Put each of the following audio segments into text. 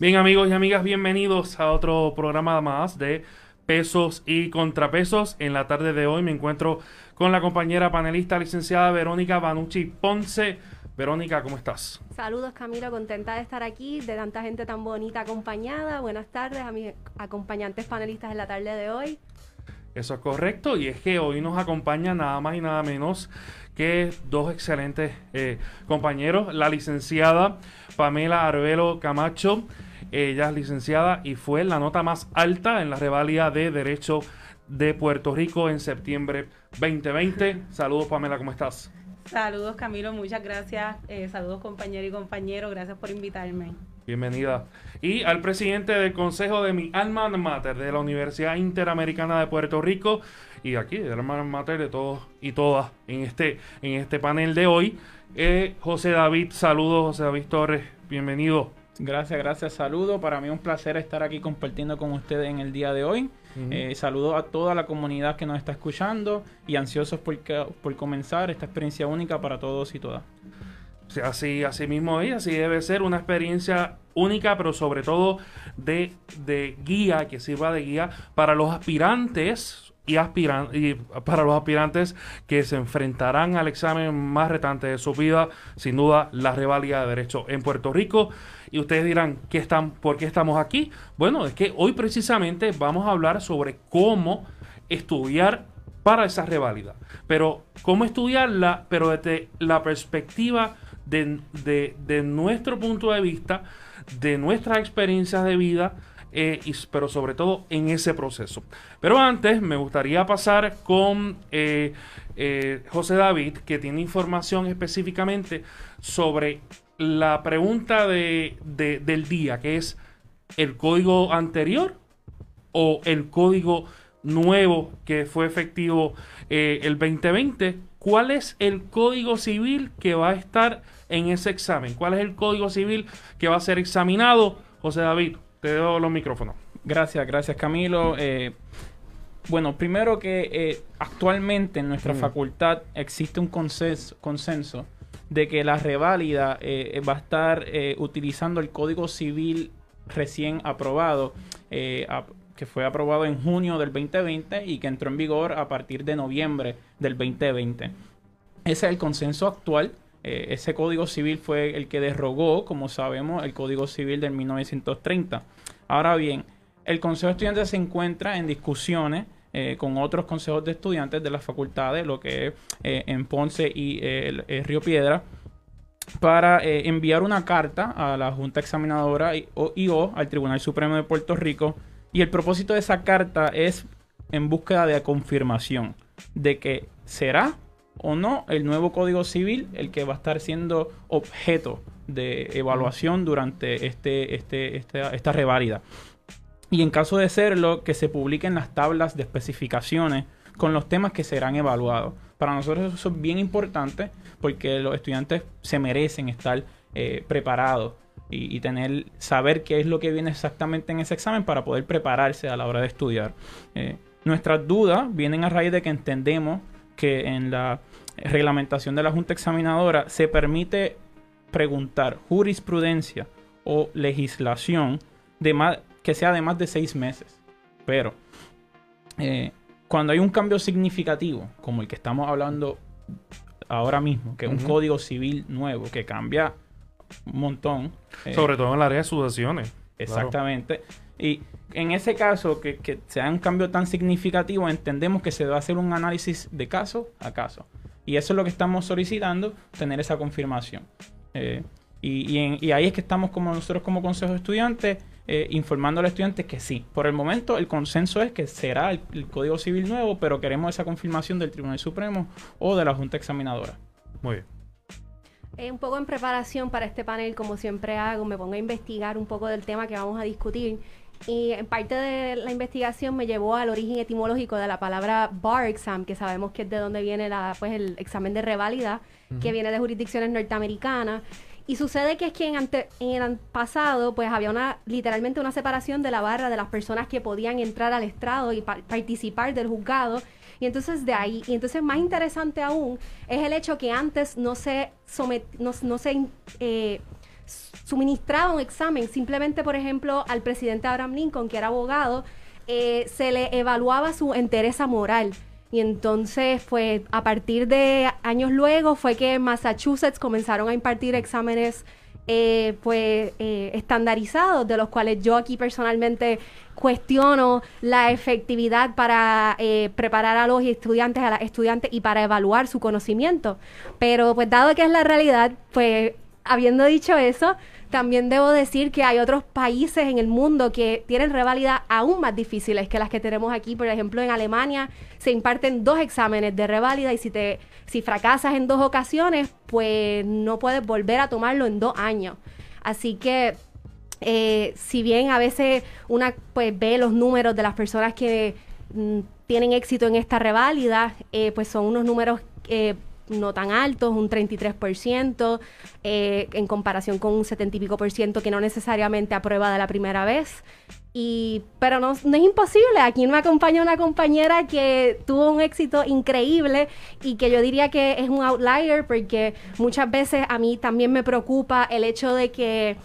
Bien amigos y amigas, bienvenidos a otro programa más de pesos y contrapesos. En la tarde de hoy me encuentro con la compañera panelista licenciada Verónica Banucci Ponce. Verónica, ¿cómo estás? Saludos Camilo, contenta de estar aquí, de tanta gente tan bonita acompañada. Buenas tardes a mis acompañantes panelistas en la tarde de hoy. Eso es correcto y es que hoy nos acompaña nada más y nada menos que dos excelentes eh, compañeros, la licenciada Pamela Arbelo Camacho, ella es licenciada y fue la nota más alta en la revalida de Derecho de Puerto Rico en septiembre 2020. Saludos Pamela, ¿cómo estás? Saludos Camilo, muchas gracias. Eh, saludos compañero y compañero, gracias por invitarme. Bienvenida. Y al presidente del Consejo de mi alma mater de la Universidad Interamericana de Puerto Rico y aquí del alma mater de todos y todas en este, en este panel de hoy, eh, José David. Saludos, José David Torres. Bienvenido. Gracias, gracias. Saludos. Para mí un placer estar aquí compartiendo con ustedes en el día de hoy. Eh, saludos a toda la comunidad que nos está escuchando y ansiosos por, por comenzar esta experiencia única para todos y todas. Así, así mismo es, así debe ser una experiencia única, pero sobre todo de, de guía, que sirva de guía para los aspirantes y, aspiran y para los aspirantes que se enfrentarán al examen más retante de su vida, sin duda la revalida de derecho en Puerto Rico. Y ustedes dirán, ¿qué están, ¿por qué estamos aquí? Bueno, es que hoy precisamente vamos a hablar sobre cómo estudiar para esa reválida. Pero cómo estudiarla, pero desde la perspectiva de, de, de nuestro punto de vista, de nuestras experiencias de vida, eh, pero sobre todo en ese proceso. Pero antes me gustaría pasar con eh, eh, José David, que tiene información específicamente sobre la pregunta de, del día, que es el código anterior o el código nuevo que fue efectivo el 2020. ¿Cuál es el código civil que va a estar en ese examen? ¿Cuál es el código civil que va a ser examinado? José David, te doy los micrófonos. Gracias, gracias Camilo. Eh, bueno, primero que eh, actualmente en nuestra mm. facultad existe un consenso, consenso, de que la reválida eh, va a estar utilizando el Código Civil recién aprobado, que fue aprobado en junio del 2020 y que entró en vigor a partir de noviembre del 2020. Ese es el consenso actual. Eh, ese código civil fue el que derogó, como sabemos, el código civil del 1930. Ahora bien, el Consejo de Estudiantes se encuentra en discusiones eh, con otros consejos de estudiantes de las facultades, lo que es eh, en Ponce y Río Piedra, para enviar una carta a la Junta Examinadora y o, al Tribunal Supremo de Puerto Rico. Y el propósito de esa carta es en búsqueda de confirmación de que será o no el nuevo Código Civil el que va a estar siendo objeto de evaluación durante este, este, esta, esta. Y en caso de serlo, que se publiquen las tablas de especificaciones con los temas que serán evaluados. Para nosotros eso es bien importante porque los estudiantes se merecen estar eh, preparados y, tener saber qué es lo que viene exactamente en ese examen para poder prepararse a la hora de estudiar. Eh, nuestras dudas vienen a raíz de que entendemos que en la reglamentación de la Junta Examinadora se permite preguntar jurisprudencia o legislación de más, que sea de más de seis meses. Pero eh, cuando hay un cambio significativo, como el que estamos hablando ahora mismo, que es un código civil nuevo que cambia un montón. Eh, Sobre todo en el área de sucesiones. Exactamente. Y en ese caso, que, que sea un cambio tan significativo, entendemos que se debe hacer un análisis de caso a caso. Y eso es lo que estamos solicitando, tener esa confirmación. Eh, y, ahí es que estamos como nosotros como Consejo de Estudiantes eh, informando a los estudiantes que sí. Por el momento el consenso es que será el, Código Civil nuevo, pero queremos esa confirmación del Tribunal Supremo o de la Junta Examinadora. Muy bien. Eh, un poco en preparación para este panel, como siempre hago, me pongo a investigar un poco del tema que vamos a discutir. Y en parte de la investigación me llevó al origen etimológico de la palabra bar exam, que sabemos que es de donde viene la, pues, el examen de reválida, que viene de jurisdicciones norteamericanas. Y sucede que es que en, en el pasado, pues había una, literalmente una separación de la barra de las personas que podían entrar al estrado y participar del juzgado. Y entonces de ahí, y entonces más interesante aún, es el hecho que antes no se no se eh, suministraba un examen. Simplemente, por ejemplo, al presidente Abraham Lincoln, que era abogado, eh, se le evaluaba su entereza moral. Y entonces, pues, a partir de años luego fue que en Massachusetts comenzaron a impartir exámenes eh, pues eh, estandarizados, de los cuales yo aquí personalmente cuestiono la efectividad para eh, preparar a los estudiantes, a las estudiantes y para evaluar su conocimiento. Pero pues dado que es la realidad, pues habiendo dicho eso, también debo decir que hay otros países en el mundo que tienen revalida aún más difíciles que las que tenemos aquí. Por ejemplo, en Alemania se imparten dos exámenes de reválida y si te si fracasas en dos ocasiones, pues no puedes volver a tomarlo en dos años. Así que eh, si bien a veces una pues ve los números de las personas que mm, tienen éxito en esta reválida, eh, pues son unos números eh, no tan altos, un 33%, eh, en comparación con un 70 y pico por ciento que no necesariamente aprueba de la primera vez. Y, pero no, es imposible. Aquí me acompaña una compañera que tuvo un éxito increíble y que yo diría que es un outlier porque muchas veces a mí también me preocupa el hecho de que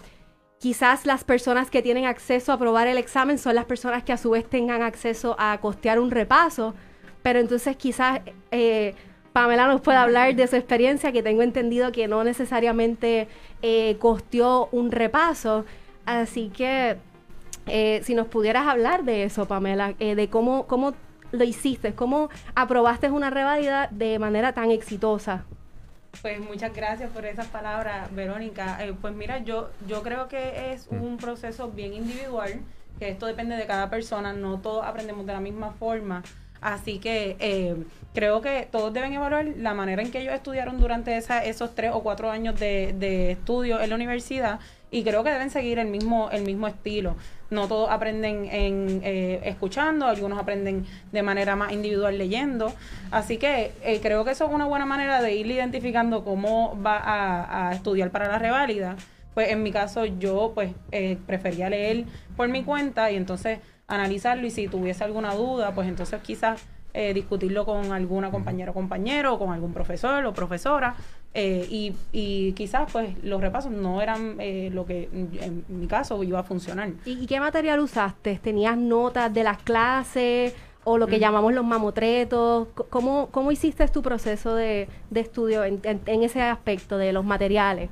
quizás las personas que tienen acceso a aprobar el examen son las personas que a su vez tengan acceso a costear un repaso. Pero entonces quizás eh, Pamela nos puede hablar de su experiencia, que tengo entendido que no necesariamente eh, costeó un repaso. Así que eh, si nos pudieras hablar de eso, Pamela, eh, de cómo, cómo lo hiciste, cómo aprobaste una revalida de manera tan exitosa. Pues muchas gracias por esas palabras, Verónica. pues mira, yo, yo creo que es un proceso bien individual, que esto depende de cada persona, no todos aprendemos de la misma forma. Así que eh, creo que todos deben evaluar la manera en que ellos estudiaron durante esos tres o cuatro años de, de estudio en la universidad y creo que deben seguir el mismo, el mismo estilo. No todos aprenden en eh, escuchando, algunos aprenden de manera más individual leyendo. Así que eh, creo que eso es una buena manera de ir identificando cómo va a, a estudiar para la reválida. Pues en mi caso yo pues eh, prefería leer por mi cuenta y entonces analizarlo y si tuviese alguna duda, pues entonces quizás eh, discutirlo con alguna compañera o compañero, o con algún profesor o profesora. Eh, y, y, quizás pues los repasos no eran eh, lo que en mi caso iba a funcionar. ¿Y, qué material usaste? ¿Tenías notas de las clases o lo que llamamos los mamotretos? ¿Cómo, ¿Cómo hiciste tu proceso de, de estudio en, en ese aspecto de los materiales?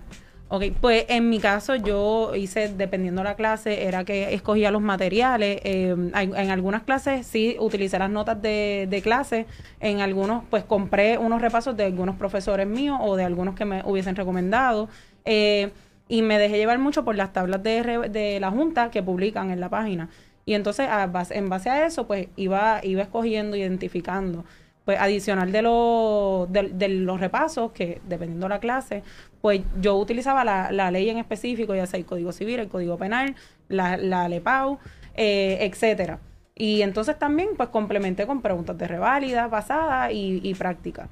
Ok, pues en mi caso yo hice, dependiendo de la clase, era que escogía los materiales. Eh, en algunas clases sí utilicé las notas de, de, clase, en algunos pues compré unos repasos de algunos profesores míos o de algunos que me hubiesen recomendado. Eh, y me dejé llevar mucho por las tablas de, la Junta que publican en la página. Y entonces en base a eso pues iba, iba escogiendo, identificando pues adicional de, los de, los repasos, que dependiendo de la clase, pues yo utilizaba la, la, ley en específico, ya sea el Código Civil, el Código Penal, la, la LEPAU, eh, etcétera. Y entonces también pues complementé con preguntas de reválida, pasada y, y práctica.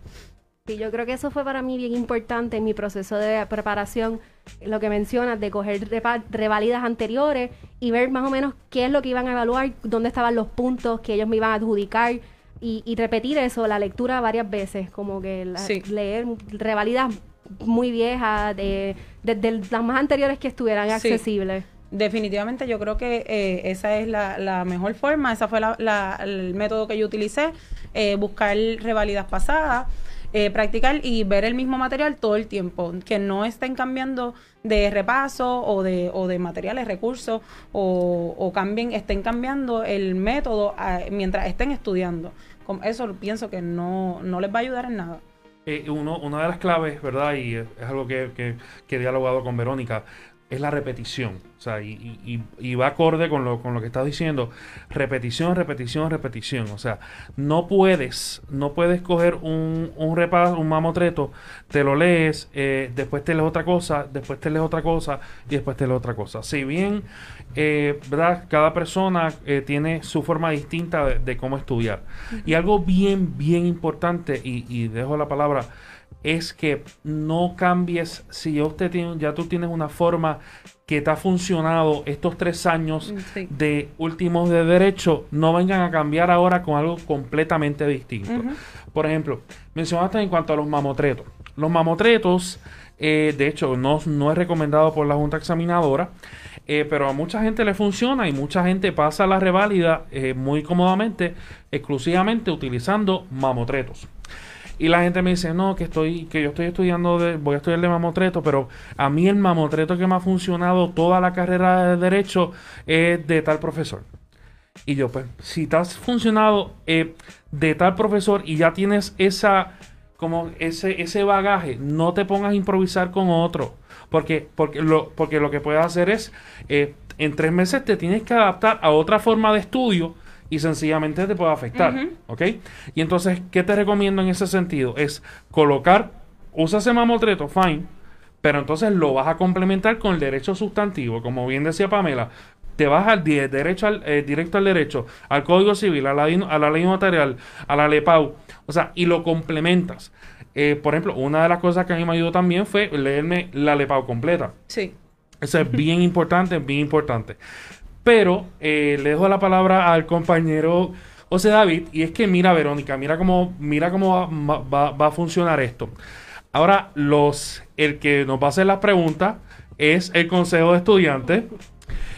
Sí, yo creo que eso fue para mí bien importante en mi proceso de preparación, lo que mencionas, de coger revalidas anteriores y ver más o menos qué es lo que iban a evaluar, dónde estaban los puntos que ellos me iban a adjudicar y, repetir eso, la lectura varias veces, como que leer revalidas muy viejas, de, las más anteriores que estuvieran accesibles. Definitivamente yo creo que eh, esa es la, mejor forma, esa fue la, el método que yo utilicé, eh, buscar revalidas pasadas, eh, practicar y ver el mismo material todo el tiempo, que no estén cambiando de repaso o de, o de materiales, recursos o, o cambien, estén cambiando el método ah, mientras estén estudiando eso pienso que no, no les va a ayudar en nada. Eh, uno, una de las claves, ¿verdad? Y es, algo que, que, que, he dialogado con Verónica, es la repetición. O sea, y, y, va acorde con lo, con lo que estás diciendo. Repetición, repetición, repetición. O sea, no puedes, no puedes coger un, un repaso, un mamotreto, te lo lees, eh, después te lees otra cosa, después te lees otra cosa y después te lees otra cosa. Si bien, eh, ¿verdad? Cada persona eh, tiene su forma distinta de, cómo estudiar. Y algo bien, bien importante, y, y dejo la palabra es que no cambies, si ya, usted tiene, ya tú tienes una forma que te ha funcionado estos tres años mm, de últimos de derecho, no vengan a cambiar ahora con algo completamente distinto. Por ejemplo, mencionaste en cuanto a los mamotretos. Los mamotretos Eh, de hecho, no, no es recomendado por la Junta Examinadora. Eh, pero a mucha gente le funciona y mucha gente pasa la reválida eh, muy cómodamente, exclusivamente utilizando mamotretos. Y la gente me dice, no, que estoy, que yo estoy estudiando, de, voy a estudiar de mamotreto, pero a mí el mamotreto que me ha funcionado toda la carrera de derecho es de tal profesor. Y yo, pues, si te has funcionado eh, de tal profesor y ya tienes esa, como ese, ese bagaje, no te pongas a improvisar con otro. Porque, porque, lo, porque lo que puedes hacer es, eh, en tres meses te tienes que adaptar a otra forma de estudio y sencillamente te puede afectar. ¿Ok? Y entonces, ¿qué te recomiendo en ese sentido? Es colocar, usa ese mamotreto, fine, pero entonces lo vas a complementar con el derecho sustantivo, como bien decía Pamela. Te vas al derecho al, eh, directo al derecho, al Código Civil, a la, a la ley notarial, a la LEPAU, o sea, y lo complementas. Eh, por ejemplo, una de las cosas que a mí me ayudó también fue leerme la LEPAU completa. Sí. Eso es bien importante, bien importante. Pero eh, le dejo la palabra al compañero José David. Y es que mira, Verónica, mira cómo, mira cómo va, va, a funcionar esto. Ahora, los, el que nos va a hacer las preguntas es el Consejo de Estudiantes,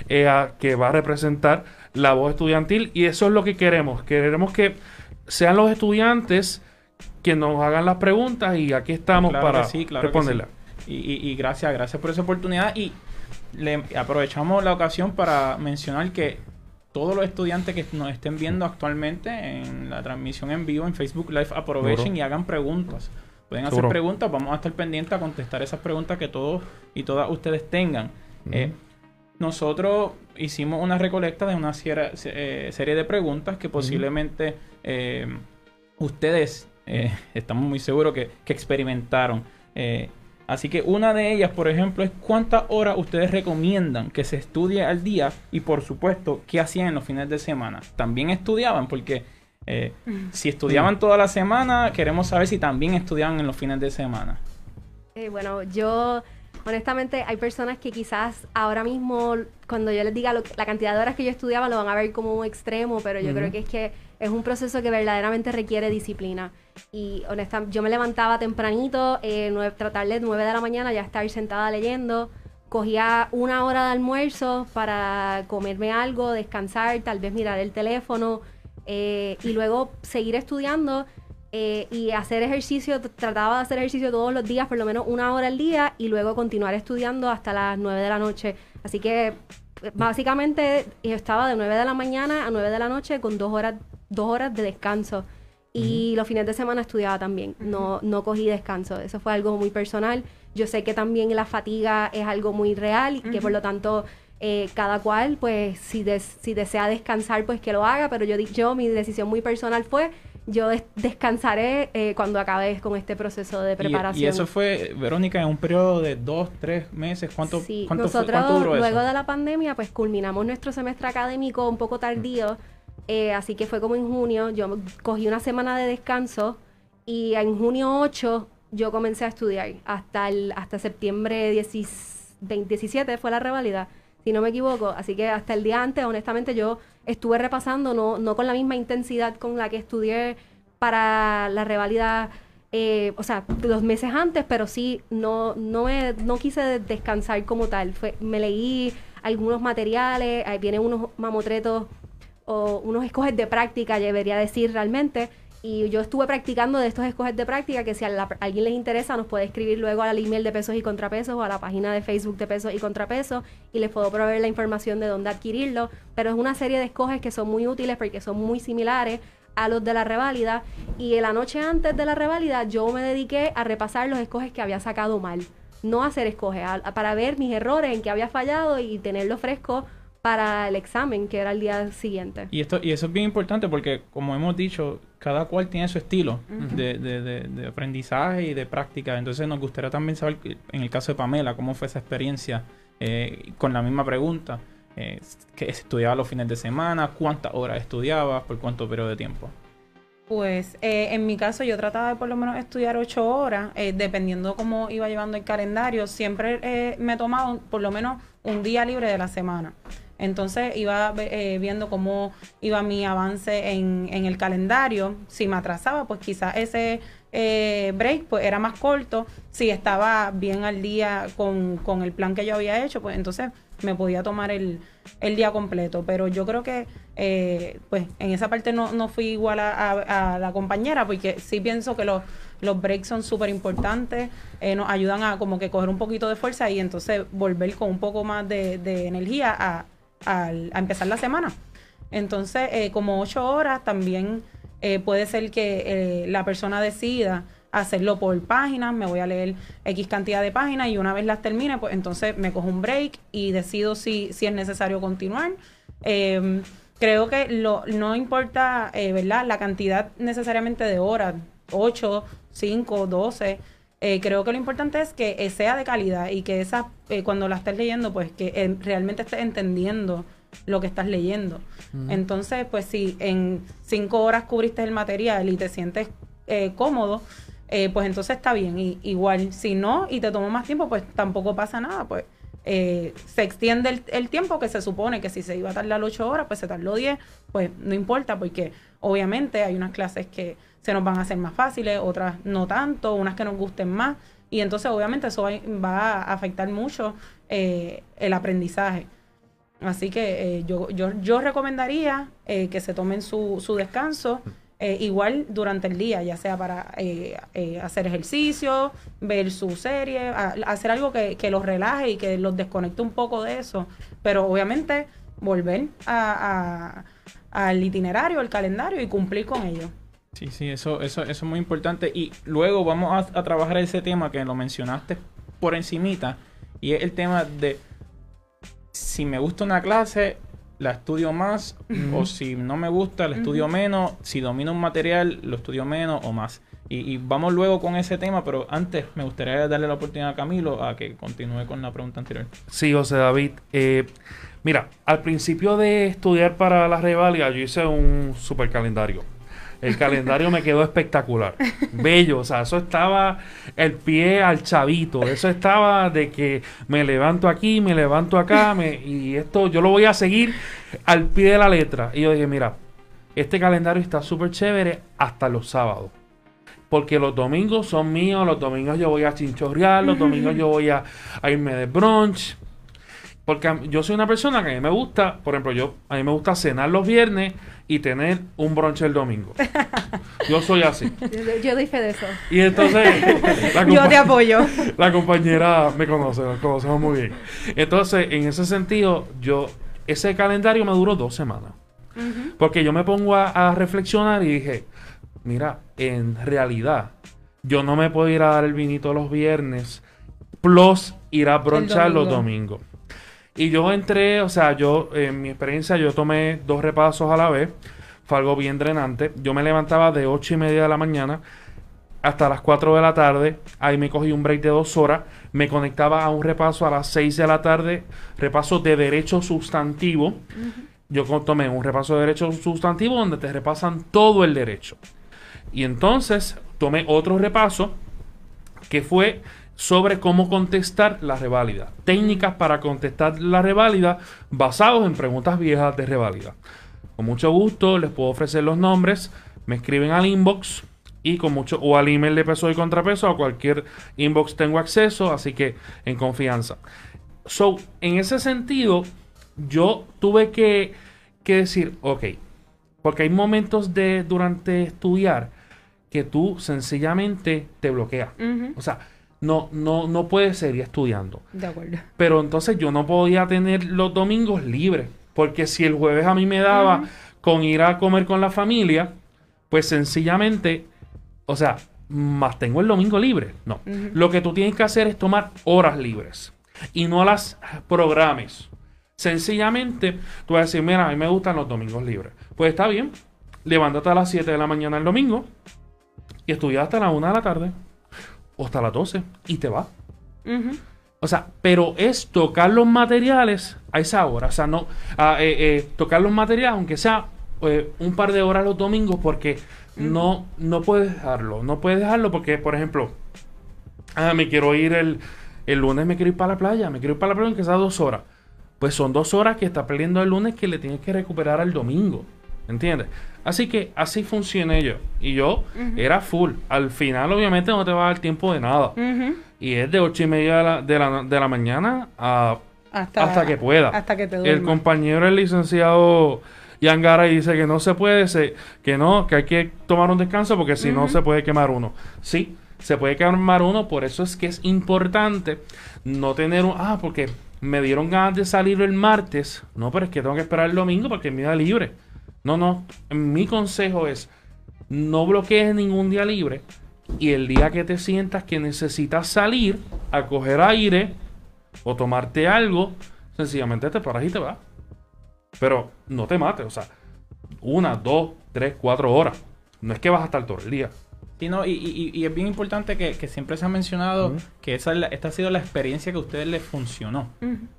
eh, que va a representar la voz estudiantil. Y eso es lo que queremos. Queremos que sean los estudiantes que nos hagan las preguntas y aquí estamos para responderlas. Y, y, gracias, gracias por esa oportunidad. Y le aprovechamos la ocasión para mencionar que todos los estudiantes que nos estén viendo actualmente en la transmisión en vivo en Facebook Live aprovechen y hagan preguntas. Pueden hacer preguntas, vamos a estar pendientes a contestar esas preguntas que todos y todas ustedes tengan. Eh, nosotros hicimos una recolecta de una eh, serie, de preguntas que posiblemente eh, ustedes, estamos muy seguros que, que experimentaron. Así que una de ellas, por ejemplo, es cuántas horas ustedes recomiendan que se estudie al día y por supuesto, qué hacían en los fines de semana. También estudiaban porque eh, mm. si estudiaban toda la semana, queremos saber si también estudiaban en los fines de semana. Eh, bueno, yo honestamente hay personas que quizás ahora mismo, cuando yo les diga la cantidad de horas que yo estudiaba, lo van a ver como un extremo, pero yo creo que es que es un proceso que verdaderamente requiere disciplina. Y honestamente, yo me levantaba tempranito, eh, tratar de 9 de la mañana ya estar sentada leyendo. Cogía una hora de almuerzo para comerme algo, descansar, tal vez mirar el teléfono eh, y luego seguir estudiando eh, y hacer ejercicio. Trataba de hacer ejercicio todos los días, por lo menos una hora al día, y luego continuar estudiando hasta las 9 de la noche. Así que básicamente estaba de 9 de la mañana a 9 de la noche con dos horas dos horas de descanso. Y los fines de semana estudiaba también, no, no cogí descanso. Eso fue algo muy personal. Yo sé que también la fatiga es algo muy real y que por lo tanto eh, cada cual, pues si, si desea descansar, pues que lo haga. Pero yo, yo mi decisión muy personal fue yo descansaré eh, cuando acabe con este proceso de preparación. Y, eso fue, Verónica, en un periodo de dos, tres meses. ¿Cuánto, sí, cuánto, nosotros, luego de la pandemia, pues culminamos nuestro semestre académico un poco tardío. Eh, así que fue como en junio, yo cogí una semana de descanso y en junio 8 yo comencé a estudiar. Hasta, el, hasta septiembre 17 fue la revalida, si no me equivoco. Así que hasta el día antes, honestamente, yo estuve repasando, no, no con la misma intensidad con la que estudié para la revalida. Eh, o sea, los meses antes, pero sí, no, no, me, no quise descansar como tal. Fue, me leí algunos materiales, ahí vienen unos mamotretos o unos escoges de práctica, debería decir realmente. Y yo estuve practicando de estos escoges de práctica que si a, alguien les interesa nos puede escribir luego al email de pesos y contrapesos o a la página de Facebook de pesos y contrapesos y les puedo proveer la información de dónde adquirirlo. Pero es una serie de escoges que son muy útiles porque son muy similares a los de la reválida. Y en la noche antes de la reválida yo me dediqué a repasar los escoges que había sacado mal. No hacer escoges, para ver mis errores en que había fallado y tenerlo fresco para el examen, que era el día siguiente. Y, esto, y eso es bien importante porque, como hemos dicho, cada cual tiene su estilo de, de, de, aprendizaje y de práctica. Entonces nos gustaría también saber, en el caso de Pamela, cómo fue esa experiencia eh, con la misma pregunta. Eh, que estudiaba los fines de semana, cuántas horas estudiaba, por cuánto periodo de tiempo. Pues eh, en mi caso yo trataba de por lo menos estudiar ocho horas, eh, dependiendo cómo iba llevando el calendario. Siempre me tomaba por lo menos un día libre de la semana. Entonces iba eh, viendo cómo iba mi avance en, en, el calendario. Si me atrasaba, pues quizás ese eh, break, pues era más corto. Si estaba bien al día con, con, el plan que yo había hecho, pues entonces me podía tomar el, el día completo. Pero yo creo que, eh, pues en esa parte no, no fui igual a, a, la compañera, porque sí pienso que los, los breaks son súper importantes, eh, nos ayudan a como que coger un poquito de fuerza y entonces volver con un poco más de, de energía a, a, empezar la semana. Entonces, eh, como ocho horas también eh, puede ser que eh, la persona decida hacerlo por páginas, me voy a leer X cantidad de páginas y una vez las termine, pues entonces me cojo un break y decido si, si es necesario continuar. Em, creo que no importa, ¿verdad? La cantidad necesariamente de horas, 8, 5, 12. Creo que lo importante es que sea de calidad y que esa, cuando la estés leyendo, pues que realmente estés entendiendo lo que estás leyendo. Entonces, pues si en cinco horas cubriste el material y te sientes eh, cómodo, eh, pues entonces está bien. Y, igual, si no y te tomó más tiempo, pues tampoco pasa nada. Pues eh, se extiende el, tiempo que se supone que si se iba a tardar ocho horas, pues se tardó diez, pues no importa, porque obviamente hay unas clases que se nos van a hacer más fáciles, otras no tanto, unas que nos gusten más. Y entonces obviamente eso va, a afectar mucho el aprendizaje. Así que eh, yo, yo, yo recomendaría eh, que se tomen su, su descanso. Eh, igual durante el día, ya sea para hacer ejercicio, ver su serie, hacer algo que, que, los relaje y que los desconecte un poco de eso, pero obviamente volver a, al itinerario, al calendario y cumplir con ello. Sí, sí, eso, eso, eso es muy importante. Y luego vamos a, a trabajar ese tema que lo mencionaste por encimita, y es el tema de si me gusta una clase, la estudio más, o si no me gusta, la estudio menos, si domino un material, lo estudio menos o más. Y, vamos luego con ese tema, pero antes me gustaría darle la oportunidad a Camilo a que continúe con la pregunta anterior. Sí, José David. Eh, mira, al principio de estudiar para la revalia, yo hice un super calendario. El calendario me quedó espectacular. Bello. O sea, eso estaba el pie al chavito. Eso estaba de que me levanto aquí, me levanto acá. Me, y esto yo lo voy a seguir al pie de la letra. Y yo dije, mira, este calendario está súper chévere hasta los sábados. Porque los domingos son míos, los domingos yo voy a chinchorrear, los domingos yo voy a, a irme de brunch. Porque yo soy una persona que a mí me gusta, por ejemplo, yo a mí me gusta cenar los viernes y tener un brunch el domingo. Yo soy así. Yo, doy fe de eso. Y entonces... yo te apoyo. La compañera me conoce, nos conocemos muy bien. Entonces, en ese sentido, yo... Ese calendario me duró dos semanas. Porque yo me pongo a, reflexionar y dije, mira, en realidad, yo no me puedo ir a dar el vinito los viernes, plus ir a bronchar los domingos. Y yo entré, o sea, yo, en mi experiencia, yo tomé dos repasos a la vez. Fue algo bien drenante. Yo me levantaba de ocho y media de la mañana hasta las 4 de la tarde. Ahí me cogí un break de dos horas. Me conectaba a un repaso a las 6 de la tarde. Repaso de derecho sustantivo. Yo tomé un repaso de derecho sustantivo donde te repasan todo el derecho. Y entonces tomé otro repaso que fue sobre cómo contestar la reválida. Técnicas para contestar la reválida basados en preguntas viejas de reválida. Con mucho gusto les puedo ofrecer los nombres. Me escriben al inbox y con mucho o al email de peso y contrapeso a cualquier inbox tengo acceso, así que en confianza. So, en ese sentido, yo tuve que, que decir, ok, porque hay momentos de durante estudiar que tú sencillamente te bloqueas. O sea, no, no, no puede seguir estudiando. De acuerdo. Pero entonces yo no podía tener los domingos libres, porque si el jueves a mí me daba con ir a comer con la familia, pues sencillamente, o sea, más tengo el domingo libre. No. Lo que tú tienes que hacer es tomar horas libres y no las programes. Sencillamente, tú vas a decir, mira, a mí me gustan los domingos libres. Pues está bien, levántate a las 7 de la mañana el domingo y estudia hasta las 1 de la tarde o hasta las 12 y te va. O sea, pero es tocar los materiales a esa hora. O sea, no eh, eh, tocar los materiales, aunque sea eh, un par de horas los domingos, porque no, no puedes dejarlo. No puedes dejarlo porque, por ejemplo, ah, me quiero ir el, el lunes, me quiero ir para la playa, me quiero ir para la playa, aunque sea dos horas. Pues son dos horas que está perdiendo el lunes que le tienes que recuperar al domingo. ¿Entiendes? Así que así funcioné yo. Y yo era full. Al final, obviamente, no te va a dar tiempo de nada. Y es de ocho y media de la, de la, de la mañana a, hasta, que pueda. Hasta que te El duermas. compañero, el licenciado Yangara, dice que no se puede, se- que no, que hay que tomar un descanso porque si no se puede quemar uno. Sí, se puede quemar uno, por eso es que es importante no tener un... Ah, porque me dieron ganas de salir el martes. No, pero es que tengo que esperar el domingo porque mi día libre. No, no. Mi consejo es no bloquees ningún día libre y el día que te sientas que necesitas salir a coger aire o tomarte algo, sencillamente te paras y te vas. Pero no te mates, o sea, una, dos, tres, cuatro horas. No es que vas a estar todo el día. Sí, no, y, y- y es bien importante que, que siempre se ha mencionado que esa, esta ha sido la experiencia que a ustedes les funcionó.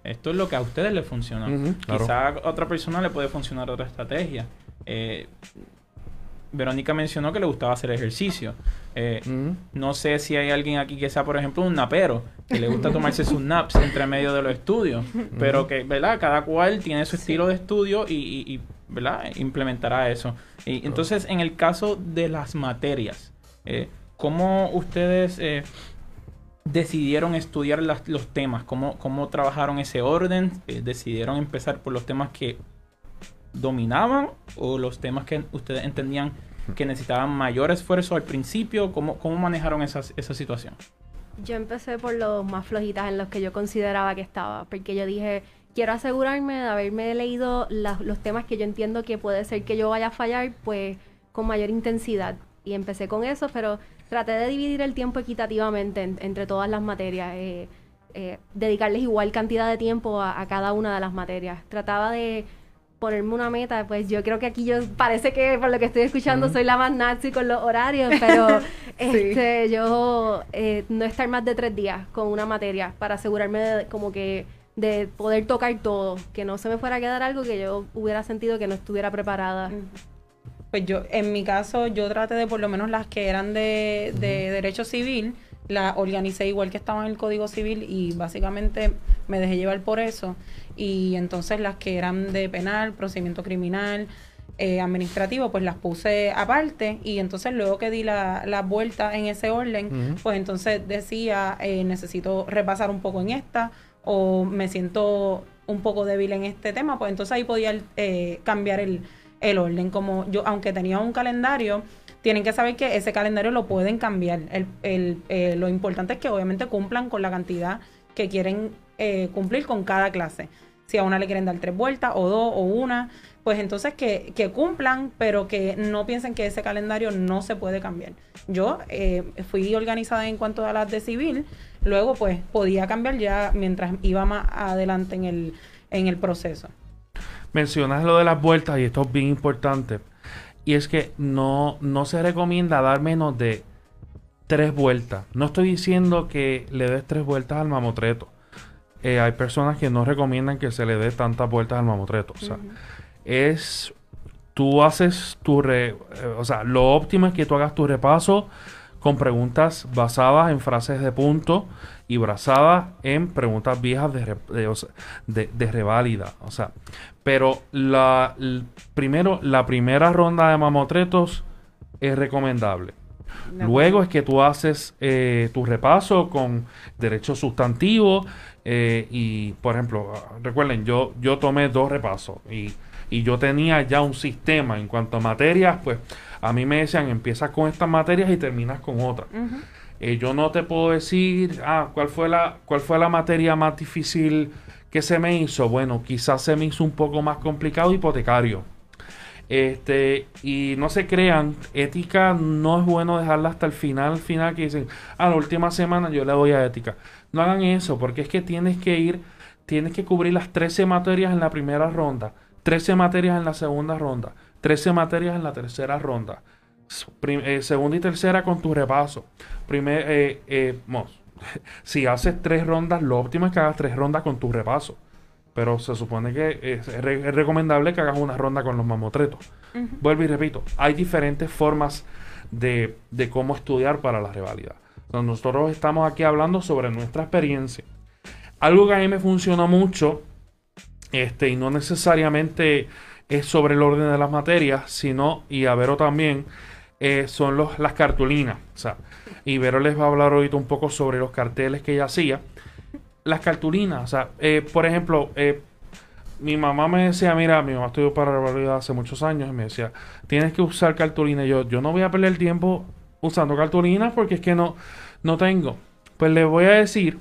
Esto es lo que a ustedes les funcionó. Claro. Quizá a otra persona le puede funcionar otra estrategia. Eh, Verónica mencionó que le gustaba hacer ejercicio. Eh, no sé si hay alguien aquí que sea, por ejemplo, un napero, que le gusta tomarse sus naps entre medio de los estudios, pero que, ¿verdad? Cada cual tiene su estilo de estudio y, y- y, ¿verdad? Implementará eso. Y entonces, en el caso de las materias, eh, ¿cómo ustedes eh, decidieron estudiar las- los temas? ¿Cómo, ¿Cómo trabajaron ese orden? Eh, ¿Decidieron empezar por los temas que dominaban o los temas que ustedes entendían que necesitaban mayor esfuerzo al principio? ¿Cómo, cómo manejaron esa, esa situación? Yo empecé por los más flojitas en los que yo consideraba que estaba, porque yo dije, quiero asegurarme de haberme leído las- los temas que yo entiendo que puede ser que yo vaya a fallar, pues con mayor intensidad. Y empecé con eso, pero traté de dividir el tiempo equitativamente en- entre todas las materias, eh, eh, dedicarles igual cantidad de tiempo a, a cada una de las materias. Trataba de ponerme una meta, pues yo creo que aquí yo parece que por lo que estoy escuchando soy la más nazi con los horarios, pero este yo eh, no estar más de tres días con una materia para asegurarme de, como que de poder tocar todo, que no se me fuera a quedar algo que yo hubiera sentido que no estuviera preparada. Pues yo, en mi caso, yo traté de por lo menos las que eran de, de derecho civil, las organicé igual que estaban en el Código Civil y básicamente me dejé llevar por eso. Y entonces las que eran de penal, procedimiento criminal, eh, administrativo, pues las puse aparte y entonces luego que di la, la vuelta en ese orden, pues entonces decía, eh, necesito repasar un poco en esta o me siento un poco débil en este tema, pues entonces ahí podía eh, cambiar el, el orden. Como yo, aunque tenía un calendario, tienen que saber que ese calendario lo pueden cambiar. El, el, eh, lo importante es que obviamente cumplan con la cantidad que quieren eh, cumplir con cada clase. Si a una le quieren dar tres vueltas o dos o una, pues entonces que, que cumplan, pero que no piensen que ese calendario no se puede cambiar. Yo eh, fui organizada en cuanto a las de civil, luego pues podía cambiar ya mientras iba más adelante en el, en el proceso. Mencionas lo de las vueltas y esto es bien importante. Y es que no, no se recomienda dar menos de tres vueltas. No estoy diciendo que le des tres vueltas al mamotreto. Eh, hay personas que no recomiendan que se le dé tantas vueltas al mamotreto. O sea, es. Tú haces tu. re- eh, o sea, lo óptimo es que tú hagas tu repaso con preguntas basadas en frases de punto y basadas en preguntas viejas de, re- de, de- de reválida. O sea, pero la, primero, la primera ronda de mamotretos es recomendable. Luego es que tú haces eh, tu repaso con derecho sustantivo eh, y, por ejemplo, recuerden, yo, yo tomé dos repasos y, y yo tenía ya un sistema en cuanto a materias, pues a mí me decían empiezas con estas materias y terminas con otras. Eh, yo no te puedo decir, ah, ¿cuál fue, la, ¿cuál fue la materia más difícil que se me hizo? Bueno, quizás se me hizo un poco más complicado hipotecario. Este, y no se crean, ética no es bueno dejarla hasta el final, final que dicen, a la última semana yo le doy a ética. No hagan eso, porque es que tienes que ir, tienes que cubrir las 13 materias en la primera ronda, 13 materias en la segunda ronda, 13 materias en la tercera ronda. Eh, segunda y tercera con tu repaso. Primer, eh, eh, si haces tres rondas, lo óptimo es que hagas tres rondas con tu repaso. Pero se supone que es, es re- es recomendable que hagas una ronda con los mamotretos. Vuelvo y repito, hay diferentes formas de, de cómo estudiar para la rivalidad. nosotros estamos aquí hablando sobre nuestra experiencia. Algo que a mí me funcionó mucho, este, y no necesariamente es sobre el orden de las materias, sino, y a Vero también, eh, son los, las cartulinas. O sea, y Vero les va a hablar ahorita un poco sobre los carteles que ella hacía. Las cartulinas, o sea, eh, por ejemplo, eh, mi mamá me decía, mira, mi mamá estudió para la hace muchos años y me decía, tienes que usar cartulina. Yo, yo no voy a perder tiempo usando cartulinas porque es que no, no tengo. Pues le voy a decir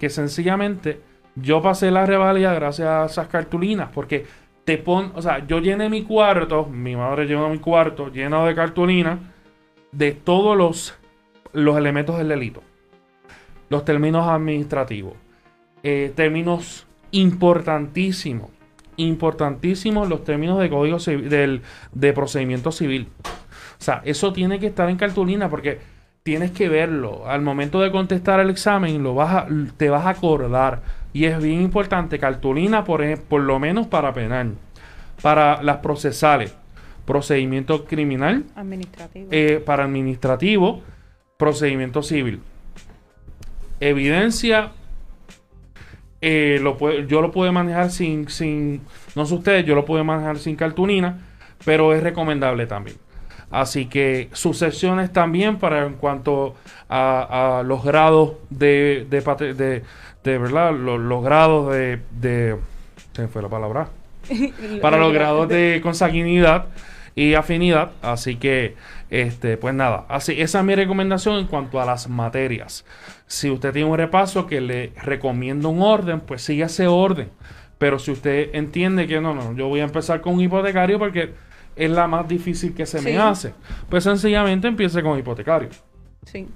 que sencillamente yo pasé la revalida gracias a esas cartulinas porque te pon, o sea, yo llené mi cuarto, mi madre llenó mi cuarto lleno de cartulinas de todos los, los elementos del delito. Los términos administrativos, eh, términos importantísimos, importantísimos los términos de código civil, del, de procedimiento civil. O sea, eso tiene que estar en cartulina porque tienes que verlo. Al momento de contestar el examen, lo vas te vas a acordar. Y es bien importante, cartulina por, por lo menos para penal. Para las procesales, procedimiento criminal, administrativo. Eh, para administrativo, procedimiento civil. Evidencia, eh, lo yo lo puedo manejar sin, sin, no sé ustedes, yo lo puedo manejar sin cartulina, pero es recomendable también. Así que sucesiones también para en cuanto a, los grados de, de, de, verdad, los, grados de, de, ¿se fue la palabra? para los grados de consanguinidad y afinidad. Así que, este, pues nada, así, esa es mi recomendación en cuanto a las materias. Si usted tiene un repaso que le recomiendo un orden, pues siga ese orden. Pero si usted entiende que no, no, yo voy a empezar con un hipotecario porque es la más difícil que se me hace, pues sencillamente empiece con hipotecario. Sí.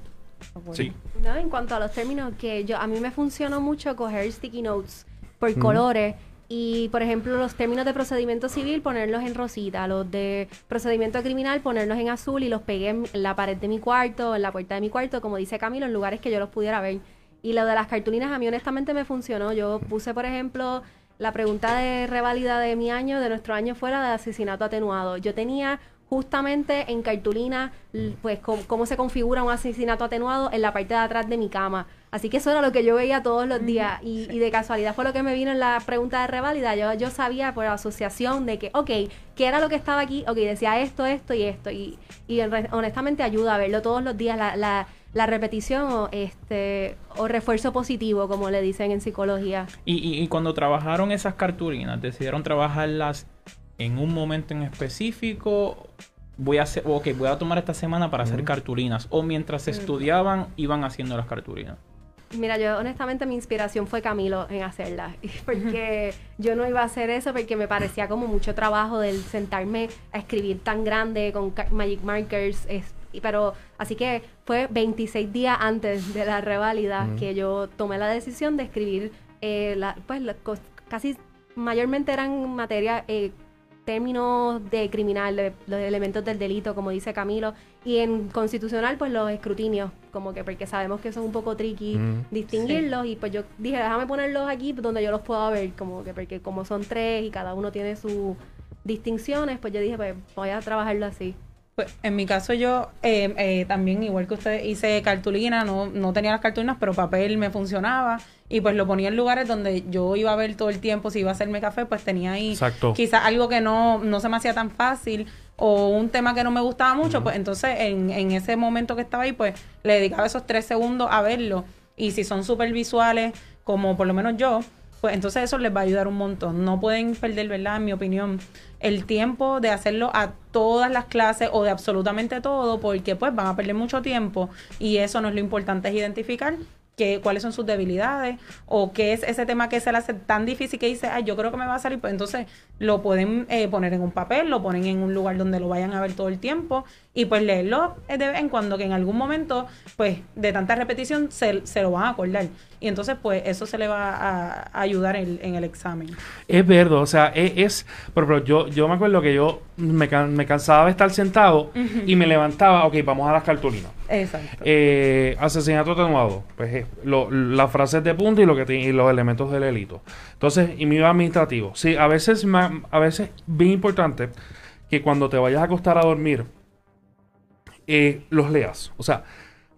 Sí. No, en cuanto a los términos, que yo a mí me funcionó mucho coger sticky notes por colores y, por ejemplo, los términos de procedimiento civil, ponerlos en rosita. Los de procedimiento criminal, ponerlos en azul y los pegué en la pared de mi cuarto, en la puerta de mi cuarto, como dice Camilo, en lugares que yo los pudiera ver. Y lo de las cartulinas a mí honestamente me funcionó. Yo puse, por ejemplo, la pregunta de revalida de mi año, de nuestro año, fuera de asesinato atenuado. Yo tenía justamente en cartulina, pues, cómo, se configura un asesinato atenuado en la parte de atrás de mi cama. Así que eso era lo que yo veía todos los días. Y, de casualidad fue lo que me vino en la pregunta de reválida. Yo, yo sabía por asociación de que, ok, ¿qué era lo que estaba aquí? Ok, decía esto, esto y esto. Y, y honestamente ayuda a verlo todos los días, la, la, la repetición o, este, o refuerzo positivo, como le dicen en psicología. Y, y, y cuando trabajaron esas cartulinas, decidieron trabajarlas en un momento en específico voy a hacer, ok, voy a tomar esta semana para hacer cartulinas. O mientras estudiaban, iban haciendo las cartulinas. Mira, yo honestamente mi inspiración fue Camilo en hacerlas. Porque yo no iba a hacer eso porque me parecía como mucho trabajo del sentarme a escribir tan grande con Magic Markers. pero así que fue 26 días antes de la reválida que yo tomé la decisión de escribir, eh, la, pues casi mayormente eran materias eh, términos de criminal, los elementos del delito, como dice Camilo, y en constitucional, pues los escrutinios, como que porque sabemos que son un poco tricky distinguirlos, y pues yo dije, déjame ponerlos aquí donde yo los pueda ver, como que porque como son tres y cada uno tiene sus distinciones, pues yo dije, pues voy a trabajarlo así. Pues en mi caso yo eh, eh, también, igual que usted, hice cartulina, no, no tenía las cartulinas, pero papel me funcionaba. Y pues lo ponía en lugares donde yo iba a ver todo el tiempo si iba a hacerme café, pues tenía ahí quizás algo que no, no se me hacía tan fácil o un tema que no me gustaba mucho, pues entonces en, en ese momento que estaba ahí, pues le dedicaba esos tres segundos a verlo. Y si son súper visuales, como por lo menos yo, pues entonces eso les va a ayudar un montón. No pueden perder, ¿verdad? En mi opinión, el tiempo de hacerlo a todas las clases o de absolutamente todo, porque pues van a perder mucho tiempo y eso no es lo importante, es identificar cuáles son sus debilidades o qué es ese tema que se le hace tan difícil que dice, ay, yo creo que me va a salir, pues entonces lo pueden eh, poner en un papel, lo ponen en un lugar donde lo vayan a ver todo el tiempo y pues leerlo de vez en cuando que en algún momento, pues de tanta repetición se, se lo van a acordar. Y entonces, pues eso se le va a, ayudar en, el examen. Es verdad, o sea, e, es, pero, yo, yo me acuerdo que yo me, me cansaba de estar sentado y me levantaba, ok, vamos a las cartulinas. Exacto. Eh, asesinato atenuado, pues eh, las frases de punto y, lo que y los elementos del delito. Entonces, y mi administrativo. Sí, a veces, a veces bien importante que cuando te vayas a acostar a dormir, eh, los leas. O sea,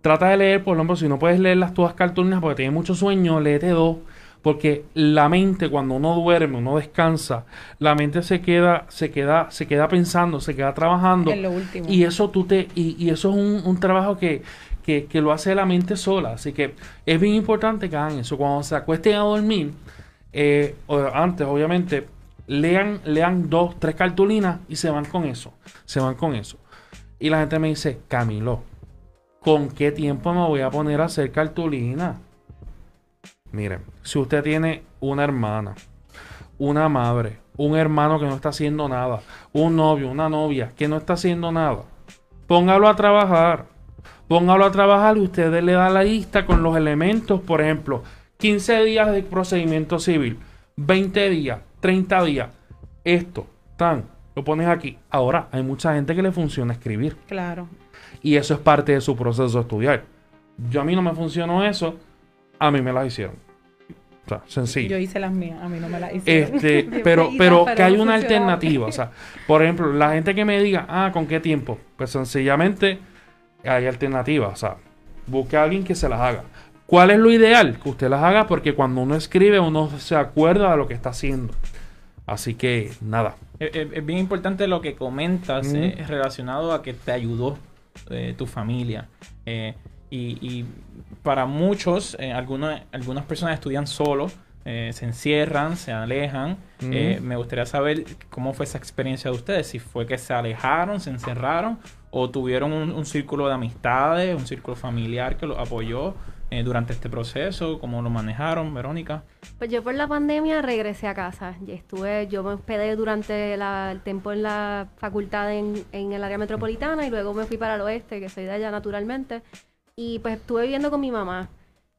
trata de leer, por ejemplo, si no puedes leer las todas cartulinas porque tienes mucho sueño, léete dos. Porque la mente, cuando uno duerme, uno descansa, la mente se queda, se queda, se queda pensando, se queda trabajando. En lo último. Y eso tú te, y, y eso es un, un trabajo que, que, que lo hace la mente sola. Así que es bien importante que hagan eso. Cuando se acuesten a dormir, eh, o antes, obviamente, lean, lean dos, tres cartulinas y se van con eso. Se van con eso. Y la gente me dice, Camilo, ¿con qué tiempo me voy a poner a hacer cartulina? Miren, si usted tiene una hermana, una madre, un hermano que no está haciendo nada, un novio, una novia que no está haciendo nada, póngalo a trabajar. Póngalo a trabajar y usted le da la lista con los elementos, por ejemplo, 15 días de procedimiento civil, 20 días, 30 días. Esto, tan, lo pones aquí. Ahora, hay mucha gente que le funciona escribir. Claro. Y eso es parte de su proceso de estudiar. Yo a mí no me funcionó eso, a mí me las hicieron. O sea, sencillo. Yo hice las mías, a mí no me las hicieron. Este, pero, pero que hay una alternativa. O sea, por ejemplo, la gente que me diga, ah, ¿con qué tiempo? Pues sencillamente hay alternativas. O sea, busque a alguien que se las haga. ¿Cuál es lo ideal? Que usted las haga porque cuando uno escribe, uno se acuerda de lo que está haciendo. Así que, nada. Es, es- es bien importante lo que comentas eh, relacionado a que te ayudó eh, tu familia. Eh, y, y para muchos, algunos- algunas personas estudian solo, eh, se encierran, se alejan. Eh, me gustaría saber cómo fue esa experiencia de ustedes. Si fue que se alejaron, se encerraron o tuvieron un, un círculo de amistades, un círculo familiar que los apoyó eh, durante este proceso, cómo lo manejaron, Verónica. Pues yo por la pandemia regresé a casa. Y estuve, yo me hospedé durante el tiempo en la facultad en, en el área metropolitana y luego me fui para el oeste, que soy de allá naturalmente. Y pues estuve viviendo con mi mamá.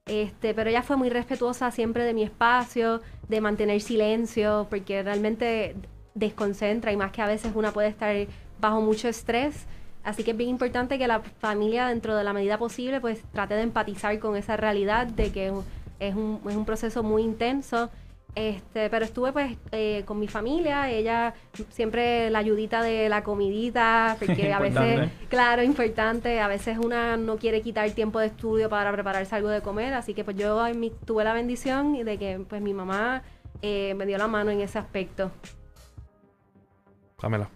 Este, pero ella fue muy respetuosa siempre de mi espacio, de mantener silencio, porque realmente desconcentra y más que a veces una puede estar bajo mucho estrés. Así que es bien importante que la familia, dentro de la medida posible, pues trate de empatizar con esa realidad de que es un, es un proceso muy intenso. Este, pero estuve pues eh, con mi familia, ella siempre la ayudita de la comidita, porque a veces, claro, importante, a veces una no quiere quitar tiempo de estudio para prepararse algo de comer, así que pues yo en mi- tuve la bendición de que pues mi mamá eh, me dio la mano en ese aspecto. Dámela.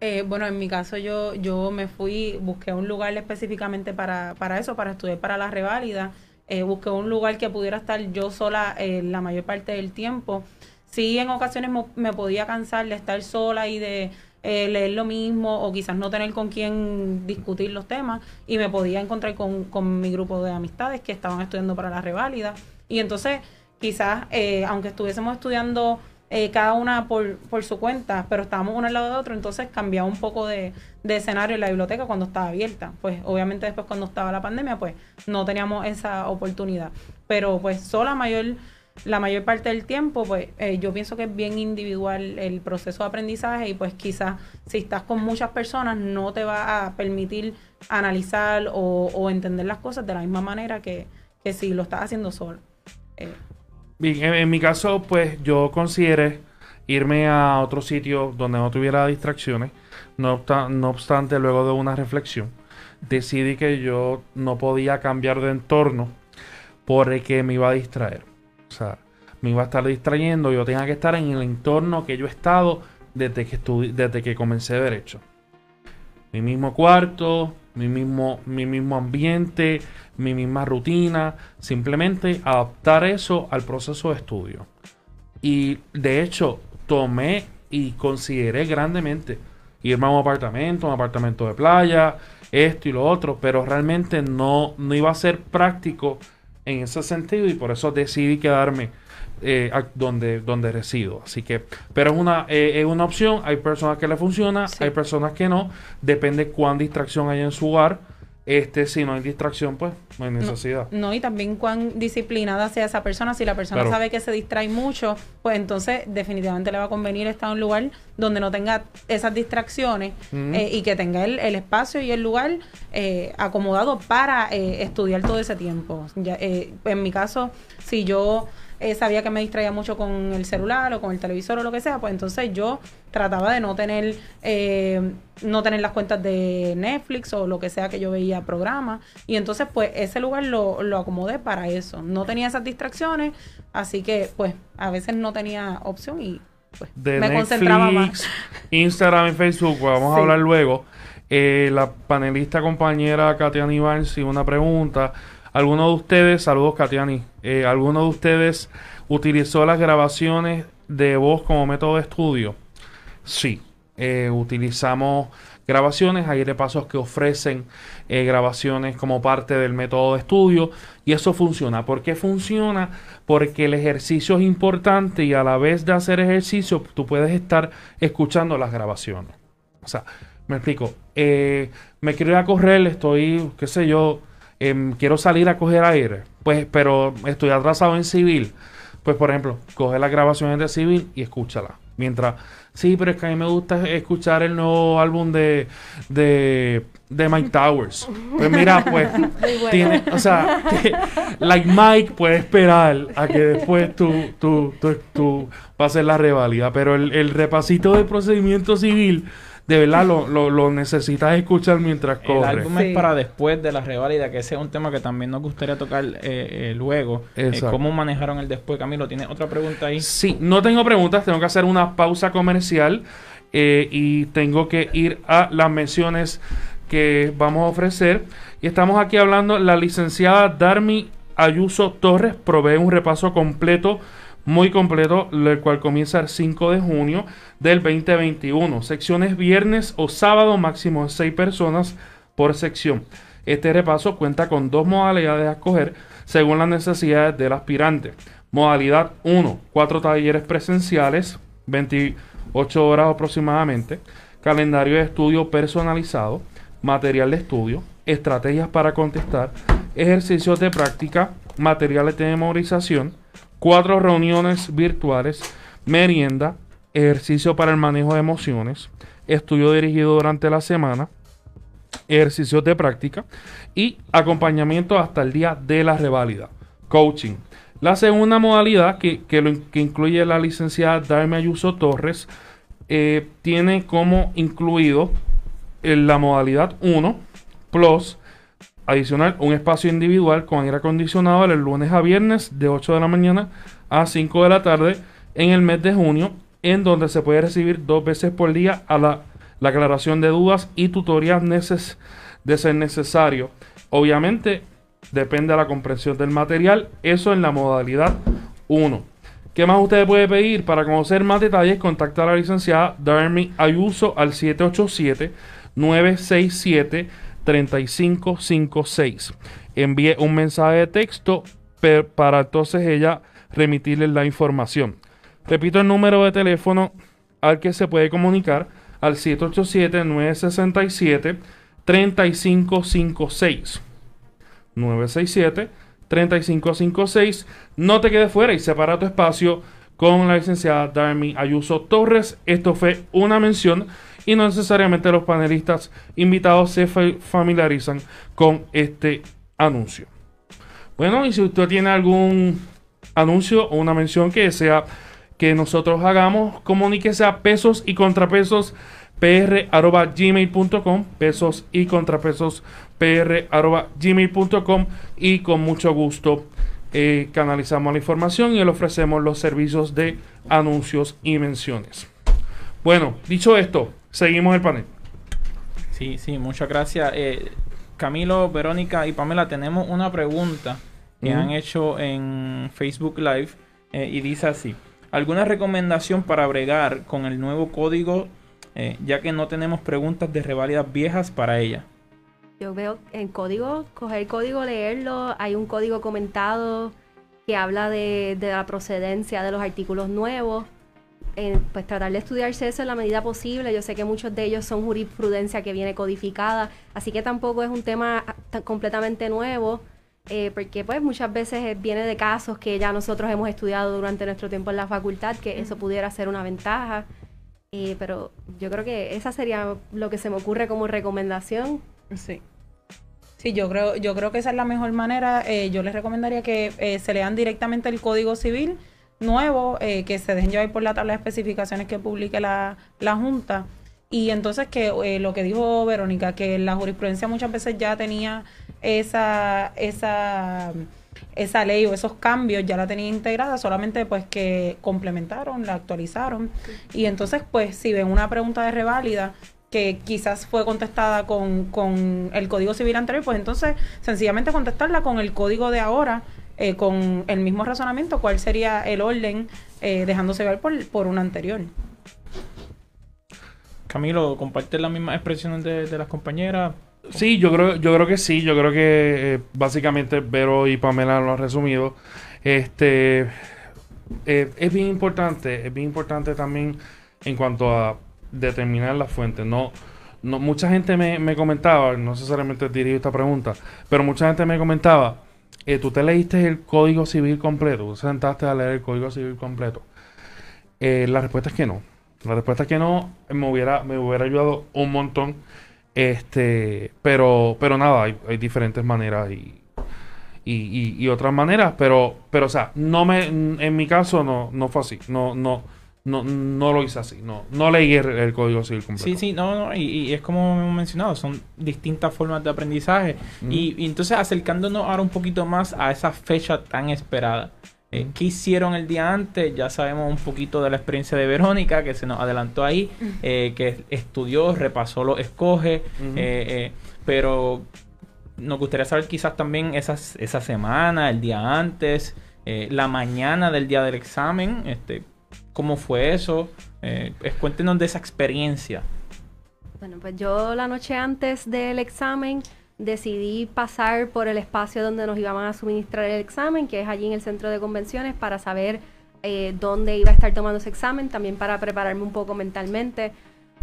Eh, bueno, en mi caso yo, yo me fui, busqué un lugar específicamente para, para eso, para estudiar para la reválida. Eh, busqué un lugar que pudiera estar yo sola eh, la mayor parte del tiempo. Sí, en ocasiones me podía cansar de estar sola y de eh, leer lo mismo o quizás no tener con quién discutir los temas y me podía encontrar con, con mi grupo de amistades que estaban estudiando para la reválida. Y entonces quizás, aunque estuviésemos estudiando eh, cada una por, por su cuenta, pero estábamos uno al lado de otro, entonces cambiaba un poco de, de escenario en la biblioteca cuando estaba abierta. Pues obviamente después cuando estaba la pandemia, pues no teníamos esa oportunidad. Pero pues sola mayor, la mayor parte del tiempo, pues eh, yo pienso que es bien individual el proceso de aprendizaje y pues quizás si estás con muchas personas no te va a permitir analizar o, entender las cosas de la misma manera que, que si lo estás haciendo solo. Eh, Bien, en, mi caso, pues yo consideré irme a otro sitio donde no tuviera distracciones. No, obsta- no obstante, luego de una reflexión, decidí que yo no podía cambiar de entorno porque me iba a distraer. O sea, me iba a estar distrayendo. Yo tenía que estar en el entorno que yo he estado desde que, desde que comencé Derecho. Mi mismo cuarto, mi mismo, mi mismo ambiente, mi misma rutina. Simplemente adaptar eso al proceso de estudio. Y de hecho, tomé y consideré grandemente irme a un apartamento, un apartamento de playa, esto y lo otro, pero realmente no, no iba a ser práctico en ese sentido y por eso decidí quedarme eh, donde, donde resido. Así que, pero es una, eh, es una opción, hay personas que le funciona, Sí. hay personas que no, depende cuán distracción hay en su hogar. Este, si no hay distracción, pues no hay necesidad. No, y también cuán disciplinada sea esa persona. Si la persona Claro. sabe que se distrae mucho, pues entonces definitivamente le va a convenir estar en un lugar donde no tenga esas distracciones eh, y que tenga el, espacio y el lugar eh, acomodado para eh, estudiar todo ese tiempo. Ya, en mi caso, si yo sabía que me distraía mucho con el celular o con el televisor o lo que sea, pues entonces yo trataba de no tener no tener las cuentas de Netflix o lo que sea que yo veía programa y entonces pues ese lugar lo, lo acomodé para eso no tenía esas distracciones así que pues a veces no tenía opción y pues, de me concentraba más. Instagram y Facebook, pues, vamos a hablar luego. Eh, la panelista compañera Katiani Barnes, una pregunta. ¿Alguno de ustedes, saludos Katiani, eh, ¿alguno de ustedes utilizó las grabaciones de voz como método de estudio? Sí, eh, utilizamos grabaciones, hay repasos que ofrecen eh, grabaciones como parte del método de estudio y eso funciona. ¿Por qué funciona? Porque el ejercicio es importante y a la vez de hacer ejercicio tú puedes estar escuchando las grabaciones. O sea, me explico. Me quiero ir a correr, estoy, qué sé yo, em, quiero salir a coger aire, pues, pero estoy atrasado en civil. Pues, por ejemplo, coge las grabaciones de civil y escúchala. Mientras Sí, pero es que a mí me gusta escuchar el nuevo álbum de, de, de Mike Towers. Pues mira, pues, tiene, o sea, like Mike puede esperar a que después tú, tú, tú, tú pases la revalida, pero el, el repasito de procedimiento civil de verdad lo, lo, lo necesitas escuchar mientras corres. El álbum es para después de la reválida, que ese es un tema que también nos gustaría tocar eh, eh, luego. Eh, ¿Cómo manejaron el después? Camilo, ¿tiene otra pregunta ahí? Sí, no tengo preguntas, tengo que hacer una pausa comercial y tengo que ir a las menciones que vamos a ofrecer. Y estamos aquí hablando, la licenciada Darmi Ayuso Torres provee un repaso completo muy completo, el cual comienza el 5 de junio del 2021. Secciones viernes o sábado, máximo de 6 personas por sección. Este repaso cuenta con dos modalidades a escoger según las necesidades del aspirante. Modalidad 1, 4 talleres presenciales, 28 horas aproximadamente, calendario de estudio personalizado, material de estudio, estrategias para contestar, ejercicios de práctica, materiales de memorización, cuatro reuniones virtuales, merienda, ejercicio para el manejo de emociones, estudio dirigido durante la semana, ejercicios de práctica y acompañamiento hasta el día de la reválida, coaching. La segunda modalidad que, que, incluye la licenciada Darme Ayuso Torres eh, tiene como incluido en la modalidad 1 plus Adicional, un espacio individual con aire acondicionado el lunes a viernes de 8 de la mañana a 5 de la tarde en el mes de junio, en donde se puede recibir dos veces por día a la, aclaración de dudas y tutorías neces de ser necesario. Obviamente, depende de la comprensión del material, eso en la modalidad 1. ¿Qué más usted puede pedir? Para conocer más detalles, contacta a la licenciada Darmy Ayuso al 787 967 3556. Envíe un mensaje de texto para entonces ella remitirle la información. Repito el número de teléfono al que se puede comunicar al 787-967-3556. 967-3556. No te quedes fuera y separa tu espacio con la licenciada Darmy Ayuso Torres. Esto fue una mención y no necesariamente los panelistas invitados se familiarizan con este anuncio. Bueno, y si usted tiene algún anuncio o una mención que desea que nosotros hagamos, comuníquese a pesos y contrapesos pr.gmail.com pesos y contrapesos pr.gmail.com y con mucho gusto eh, canalizamos la información y le ofrecemos los servicios de anuncios y menciones. Bueno, dicho esto, seguimos el panel. Sí, sí, muchas gracias. Eh, Camilo, Verónica y Pamela, tenemos una pregunta que han hecho en Facebook Live eh, y dice así. ¿Alguna recomendación para bregar con el nuevo código, eh, ya que no tenemos preguntas de revalidas viejas para ella? Yo veo en código, coger el código, leerlo, hay un código comentado que habla de, de la procedencia de los artículos nuevos pues tratar de estudiarse eso en la medida posible. Yo sé que muchos de ellos son jurisprudencia que viene codificada, así que tampoco es un tema ah, completamente nuevo, eh, porque pues muchas veces viene de casos que ya nosotros hemos estudiado durante nuestro tiempo en la facultad, que eso pudiera ser una ventaja. Eh, pero yo creo que esa sería lo que se me ocurre como recomendación. Sí. Sí, yo creo, yo creo que esa es la mejor manera. Eh, yo les recomendaría que eh, se lean directamente el Código Civil nuevo, eh, que se dejen llevar por la tabla de especificaciones que publique la, la Junta. Y entonces que eh, lo que dijo Verónica, que la jurisprudencia muchas veces ya tenía esa, esa, esa ley o esos cambios, ya la tenía integrada, solamente pues que complementaron, la actualizaron. Y entonces pues si ven una pregunta de reválida, que quizás fue contestada con, con el código civil anterior, pues entonces sencillamente contestarla con el código de ahora, eh, con el mismo razonamiento, cuál sería el orden, eh, dejándose ver por, por una anterior. Camilo, ¿compartes las mismas expresiones de, de las compañeras? Sí, yo creo, yo creo que sí. Yo creo que eh, básicamente Vero y Pamela lo han resumido. Este eh, es bien importante, es bien importante también en cuanto a determinar la fuente. No, no, mucha gente me, me comentaba, no necesariamente dirijo esta pregunta, pero mucha gente me comentaba, eh, tú te leíste el código civil completo, tú te sentaste a leer el código civil completo. Eh, la respuesta es que no. La respuesta es que no, me hubiera, me hubiera ayudado un montón. Este, pero, pero nada, hay, hay diferentes maneras y, y, y- y otras maneras, pero, pero, o sea, no me, en mi caso no, no fue así, no, no, no, no lo hice así, no, no leí el, el código civil completo. Sí, sí, no, no, y, y es como hemos mencionado, son distintas formas de aprendizaje. Y, y entonces acercándonos ahora un poquito más a esa fecha tan esperada. Eh. ¿Qué hicieron el día antes? Ya sabemos un poquito de la experiencia de Verónica, que se nos adelantó ahí, eh, que estudió, repasó los escoge, eh, eh, pero nos gustaría saber quizás también esas, esa semana, el día antes, eh, la mañana del día del examen, este, ¿cómo fue eso? Eh, pues, cuéntenos de esa experiencia. Bueno, pues yo la noche antes del examen decidí pasar por el espacio donde nos iban a suministrar el examen, que es allí en el centro de convenciones, para saber eh, dónde iba a estar tomando ese examen, también para prepararme un poco mentalmente.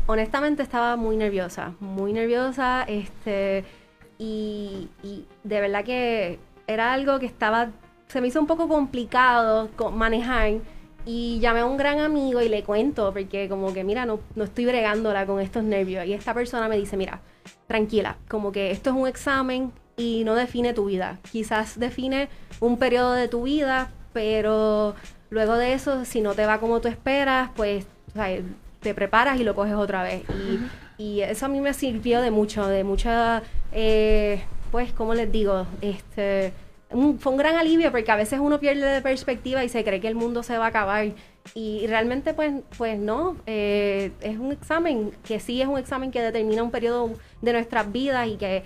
Honestamente estaba muy nerviosa, muy nerviosa, este, y, y de verdad que era algo que estaba, se me hizo un poco complicado co- manejar. Y llamé a un gran amigo y le cuento, porque como que, mira, no, no estoy bregándola con estos nervios. Y esta persona me dice, mira, tranquila, como que esto es un examen y no define tu vida. Quizás define un periodo de tu vida, pero luego de eso, si no te va como tú esperas, pues o sea, te preparas y lo coges otra vez. Y, y eso a mí me sirvió de mucho, de mucha, eh, pues, ¿cómo les digo? Este, un- fue un gran alivio porque a veces uno pierde de perspectiva y se cree que el mundo se va a acabar. Y realmente, pues, pues no, eh, es un examen que sí es un examen que determina un periodo de nuestras vidas y que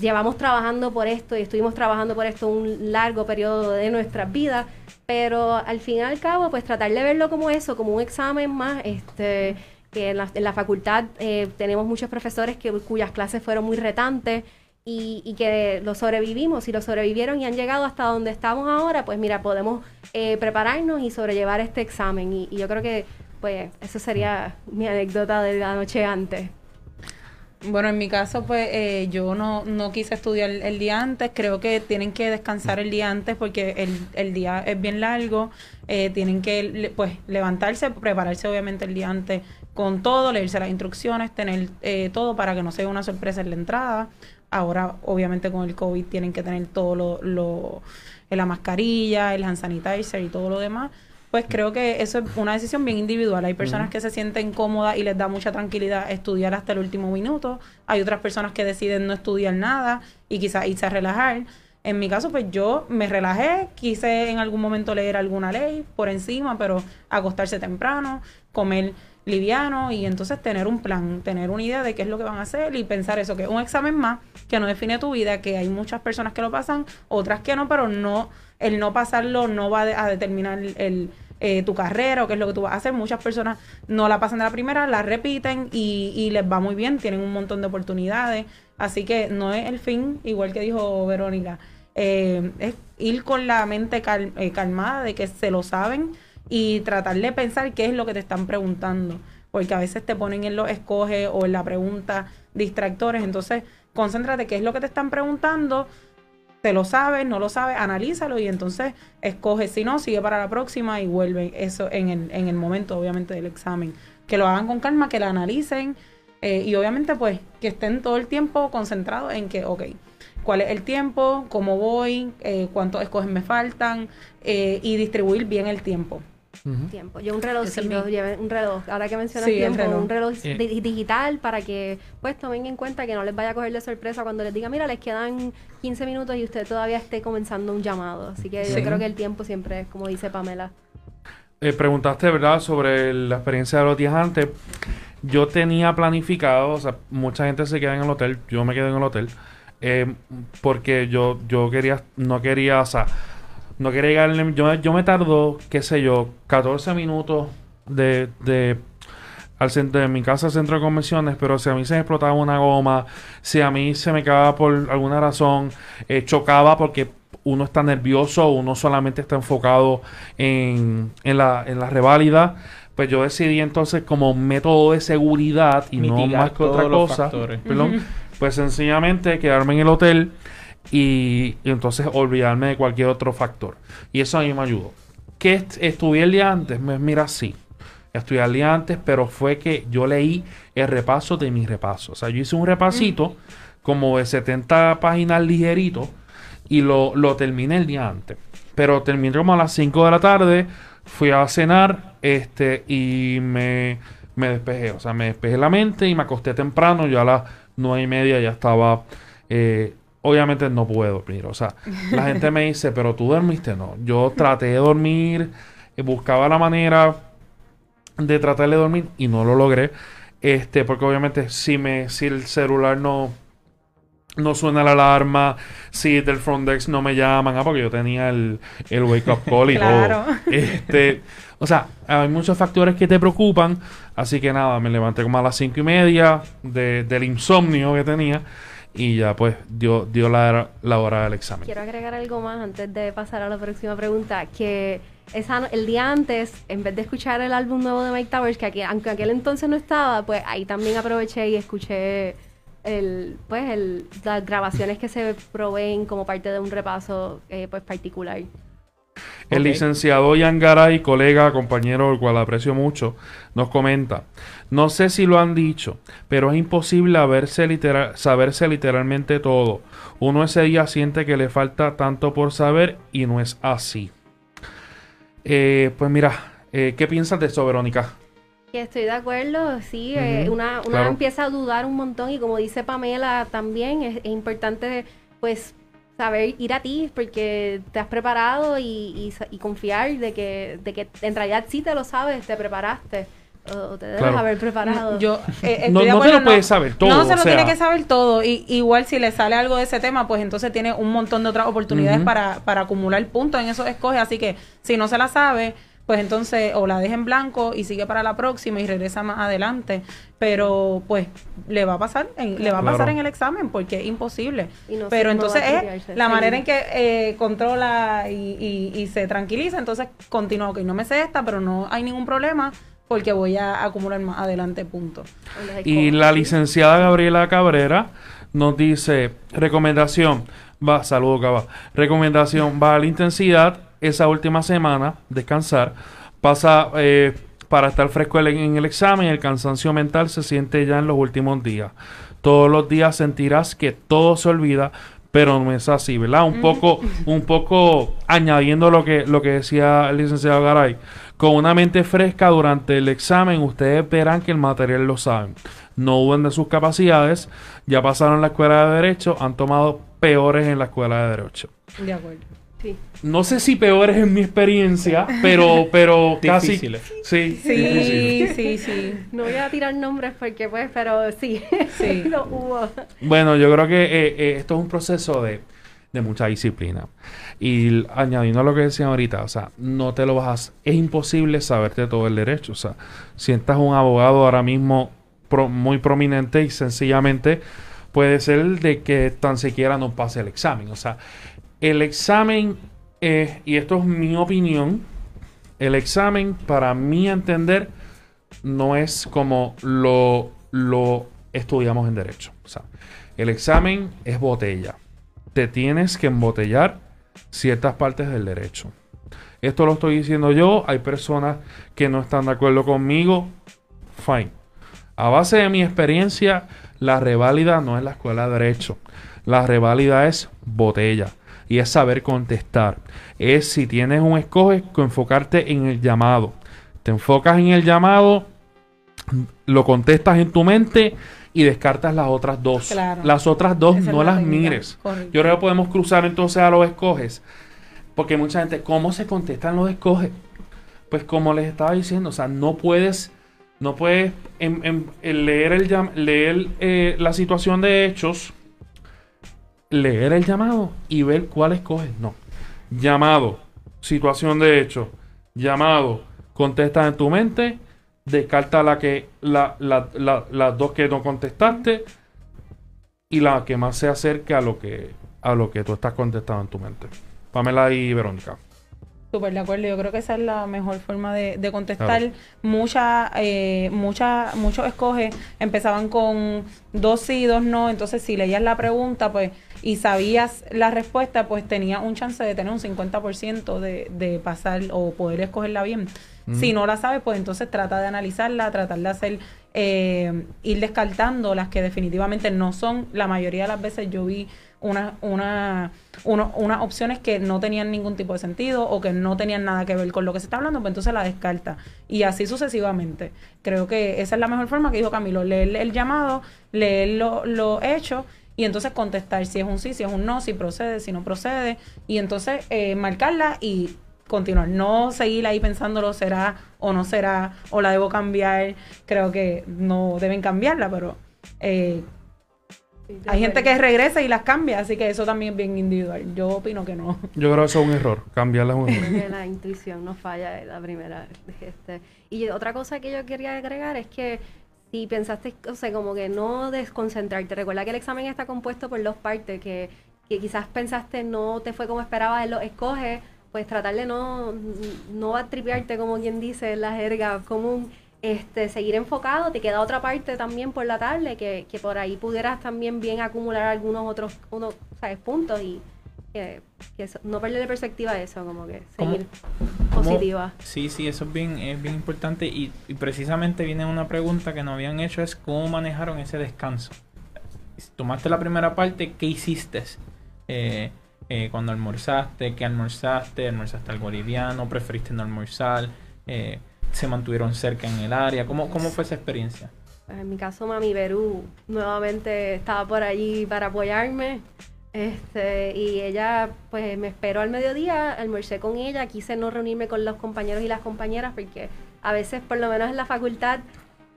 llevamos trabajando por esto y estuvimos trabajando por esto un largo periodo de nuestras vidas, pero al fin y al cabo, pues tratar de verlo como eso, como un examen más, este, que en la, en la facultad eh, tenemos muchos profesores que, cuyas clases fueron muy retantes y, y que lo sobrevivimos y lo sobrevivieron y han llegado hasta donde estamos ahora, pues mira, podemos eh, prepararnos y sobrellevar este examen. Y, yo creo que, pues, eso sería mi anécdota de la noche antes. Bueno, en mi caso, pues eh, yo no, no quise estudiar el día antes. Creo que tienen que descansar el día antes porque el, el día es bien largo. Eh, tienen que pues levantarse, prepararse obviamente el día antes con todo, leerse las instrucciones, tener eh, todo para que no sea una sorpresa en la entrada. Ahora, obviamente, con el COVID tienen que tener todo lo, lo eh, la mascarilla, el hand sanitizer y todo lo demás. Pues creo que eso es una decisión bien individual. Hay personas que se sienten cómodas y les da mucha tranquilidad estudiar hasta el último minuto. Hay otras personas que deciden no estudiar nada y quizás irse a relajar. En mi caso, pues yo me relajé, quise en algún momento leer alguna ley por encima, pero acostarse temprano, comer liviano y entonces tener un plan, tener una idea de qué es lo que van a hacer y pensar eso, que es un examen más que no define tu vida, que hay muchas personas que lo pasan, otras que no, pero no, el no pasarlo no va a determinar el, eh, tu carrera o qué es lo que tú vas a hacer. Muchas personas no la pasan de la primera, la repiten y, y les va muy bien, tienen un montón de oportunidades. Así que no es el fin, igual que dijo Verónica, eh, es ir con la mente eh, calmada de que se lo saben y tratar de pensar qué es lo que te están preguntando. Porque a veces te ponen en los escoge o en la pregunta distractores. Entonces, concéntrate qué es lo que te están preguntando, te lo sabes, no lo sabes, analízalo y entonces escoge. Si no, sigue para la próxima y vuelve eso en el, en el momento, obviamente, del examen. que lo hagan con calma, que la analicen eh, y obviamente pues que estén todo el tiempo concentrados en que, ok, cuál es el tiempo, cómo voy, eh, cuántos escoges me faltan eh, y distribuir bien el tiempo. Tiempo. Yo un reloj, Ese es mi- un reloj, ahora que mencionas Sí, tiempo, reloj. un reloj di- digital para que pues tomen en cuenta que no les vaya a coger de sorpresa cuando les diga, mira, les quedan 15 minutos y usted todavía esté comenzando un llamado. Así que Sí. yo creo que el tiempo siempre es, como dice Pamela. Eh, preguntaste, ¿verdad?, sobre la experiencia de los días antes. Yo tenía planificado, o sea, mucha gente se queda en el hotel, yo me quedé en el hotel, eh, porque yo, yo quería, no quería, o sea, no quería llegar, yo, yo me tardo, qué sé yo, 14 minutos de, de al centro de mi casa al centro de convenciones, pero si a mí se me explotaba una goma, si a mí se me cagaba por alguna razón, eh, chocaba porque uno está nervioso, uno solamente está enfocado en, en la, en la reválida, pues yo decidí entonces como método de seguridad y no más que otra cosa, perdón, pues sencillamente quedarme en el hotel y, y entonces olvidarme de cualquier otro factor. Y eso a mí me ayudó. ¿Qué est- estudié el día antes? Mira, sí. Estudié el día antes, pero fue que yo leí el repaso de mi repaso. O sea, yo hice un repasito como de 70 páginas ligerito y lo, lo terminé el día antes. Pero terminé como a las 5 de la tarde, fui a cenar este y me, me despejé. O sea, me despejé la mente y me acosté temprano. Yo a las 9 y media ya estaba... eh, obviamente no pude dormir. O sea, la gente me dice, pero tú dormiste. No, yo traté de dormir, eh, buscaba la manera de tratar de dormir y no lo logré. Este, porque obviamente si me, si el celular no, no suena la alarma, si del front desk no me llaman, ah, porque yo tenía el, el wake up call y Claro. todo. Este, o sea, hay muchos factores que te preocupan. Así que nada, me levanté como a las cinco y media de- del insomnio que tenía. Y ya pues dio, dio la, la hora del examen. Quiero agregar algo más antes de pasar a la próxima pregunta, que esa, el día antes, en vez de escuchar el álbum nuevo de Mike Towers, que aquí, aunque aquel entonces no estaba, pues ahí también aproveché y escuché el, pues el, las grabaciones que se proveen como parte de un repaso eh, pues particular. El Ok. licenciado Yangaray, colega, compañero, el cual aprecio mucho, nos comenta, no sé si lo han dicho, pero es imposible literal- saberse literalmente todo. Uno ese día siente que le falta tanto por saber y no es así. Eh, pues mira, eh, ¿qué piensas de eso, Verónica? Estoy de acuerdo, sí, eh, una, una claro. empieza a dudar un montón y como dice Pamela también es, es importante pues saber ir a ti porque te has preparado y, y confiar de que, de que en realidad sí te lo sabes, te preparaste o, te debes Claro. haber preparado. Yo eh, estoy No- de no te lo puedes saber todo, No se o lo sea. tiene que saber todo. Y, igual si le sale algo de ese tema, pues entonces tiene un montón de otras oportunidades para, para acumular puntos en eso escoge. Así que si no se la sabe, pues entonces o la deja en blanco y sigue para la próxima y regresa más adelante. Pero pues le va a pasar, en, le va a Claro. pasar en el examen porque es imposible. Y no Pero entonces es la sí. manera en que eh, controla y, y- y se tranquiliza. Entonces continúa, ok, no me sé esta, pero no hay ningún problema porque voy a acumular más adelante puntos. Y la licenciada Gabriela Cabrera nos dice, recomendación, va, saludo Cava, recomendación, va a la intensidad esa última semana, descansar, pasa eh, para estar fresco en, en el examen, el cansancio mental se siente ya en los últimos días. Todos los días sentirás que todo se olvida, pero no es así, ¿verdad? Un poco, un poco añadiendo lo que, lo que decía el licenciado Garay. Con una mente fresca durante el examen, ustedes verán que el material lo saben. No duden de sus capacidades. Ya pasaron la escuela de Derecho, han tomado peores en la escuela de Derecho. De acuerdo. Sí. No sé si peores en mi experiencia, pero, pero casi. Difíciles. Sí, difícil. Sí, sí, sí. No voy a tirar nombres porque pues, pero sí, Sí. lo hubo. Bueno, yo creo que eh, eh, esto es un proceso de, de mucha disciplina. Y añadiendo a lo que decía ahorita, o sea, no te lo vas a... Es imposible saberte todo el derecho. O sea, si estás un abogado ahora mismo muy prominente y sencillamente puede ser de que tan siquiera no pase el examen. O sea, el examen, eh, y esto es mi opinión, el examen, para mi entender, no es como lo, lo estudiamos en derecho. O sea, el examen es botella. Te tienes que embotellar ciertas partes del derecho. Esto lo estoy diciendo yo. Hay personas que no están de acuerdo conmigo. fine. A base de mi experiencia, la reválida no es la escuela de derecho. La reválida es botella y es saber contestar. Es si tienes un escoge, enfocarte en el llamado. Te enfocas en el llamado, lo contestas en tu mente y descartas las otras dos. Claro. Las otras dos Esa no la las técnica. mires. Correcto. Yo creo que podemos cruzar entonces a los escoges. Porque mucha gente, ¿cómo se contestan los escoges? Pues como les estaba diciendo, o sea, no puedes, no puedes en- en- en leer, el, leer eh, la situación de hechos, leer el llamado y ver cuál escoges. No. Llamado, situación de hechos, llamado, contestas en tu mente, descarta la que, la, la- la- las dos que no contestaste y la que más se acerque a lo que, a lo que tú estás contestando en tu mente. Pamela y Verónica. Súper de acuerdo, yo creo que esa es la mejor forma de, de contestar. Claro. Mucha, eh, mucha, muchos escoges empezaban con dos sí, dos no, entonces si leías la pregunta pues y sabías la respuesta, pues tenías un chance de tener un 50% de, de pasar o poder escogerla bien. Si no la sabes, pues entonces trata de analizarla, tratar de hacer, eh, ir descartando las que definitivamente no son. La mayoría de las veces yo vi una, una, uno- unas opciones que no tenían ningún tipo de sentido o que no tenían nada que ver con lo que se está hablando, pues entonces la descarta. Y así sucesivamente. Creo que esa es la mejor forma que dijo Camilo, leer el llamado, leer lo, lo hecho y entonces contestar si es un sí, si es un no, si procede, si no procede, y entonces eh, marcarla y continuar, no seguir ahí pensándolo será o no será, o la debo cambiar, creo que no deben cambiarla, pero eh, hay gente que regresa y las cambia, así que eso también es bien individual. Yo opino que no. Yo creo que eso es un error. Cambiarla es un error. Creo que la intuición no falla de la primera. Este. Y otra cosa que yo quería agregar es que si pensaste, o sea, como que no desconcentrarte. Recuerda que el examen está compuesto por dos partes, que, que quizás pensaste no te fue como esperabas, lo escoges, pues tratar de no, no atripearte, como quien dice en la jerga común. Este, seguir enfocado, te queda otra parte también por la tarde, que, que por ahí pudieras también bien acumular algunos otros unos, ¿sabes? puntos y que, que eso- no perder de perspectiva eso, como que ¿Cómo- seguir ¿Cómo- positiva. Sí, sí, eso es bien, es bien importante y, y precisamente viene una pregunta que nos habían hecho es cómo manejaron ese descanso. Tomaste la primera parte, ¿qué hiciste? Eh, eh, cuando almorzaste, ¿qué almorzaste? ¿Almorzaste algo liviano? ¿Preferiste no almorzar? Eh, ¿Se mantuvieron cerca en el área? ¿Cómo, cómo fue esa experiencia? En mi caso, Mami Perú nuevamente estaba por allí para apoyarme. Este, y ella pues me esperó al mediodía, almorcé con ella, quise no reunirme con los compañeros y las compañeras porque a veces, por lo menos en la facultad,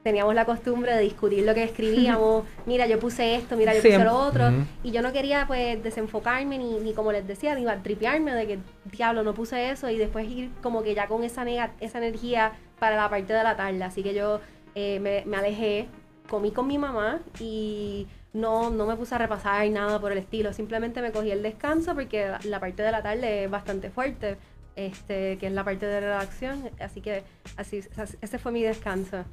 teníamos la costumbre de discutir lo que escribíamos, mira, yo puse esto, mira, yo puse Siempre. lo otro, Ujú. y yo no quería pues desenfocarme ni, ni como les decía, ni tripearme de que, diablo, no puse eso, y después ir como que ya con esa, nega- esa energía para la parte de la tarde, así que yo eh, me, me alejé, comí con mi mamá y no, no me puse a repasar nada por el estilo, simplemente me cogí el descanso porque la, la parte de la tarde es bastante fuerte, este, que es la parte de redacción, así que así- ese fue mi descanso.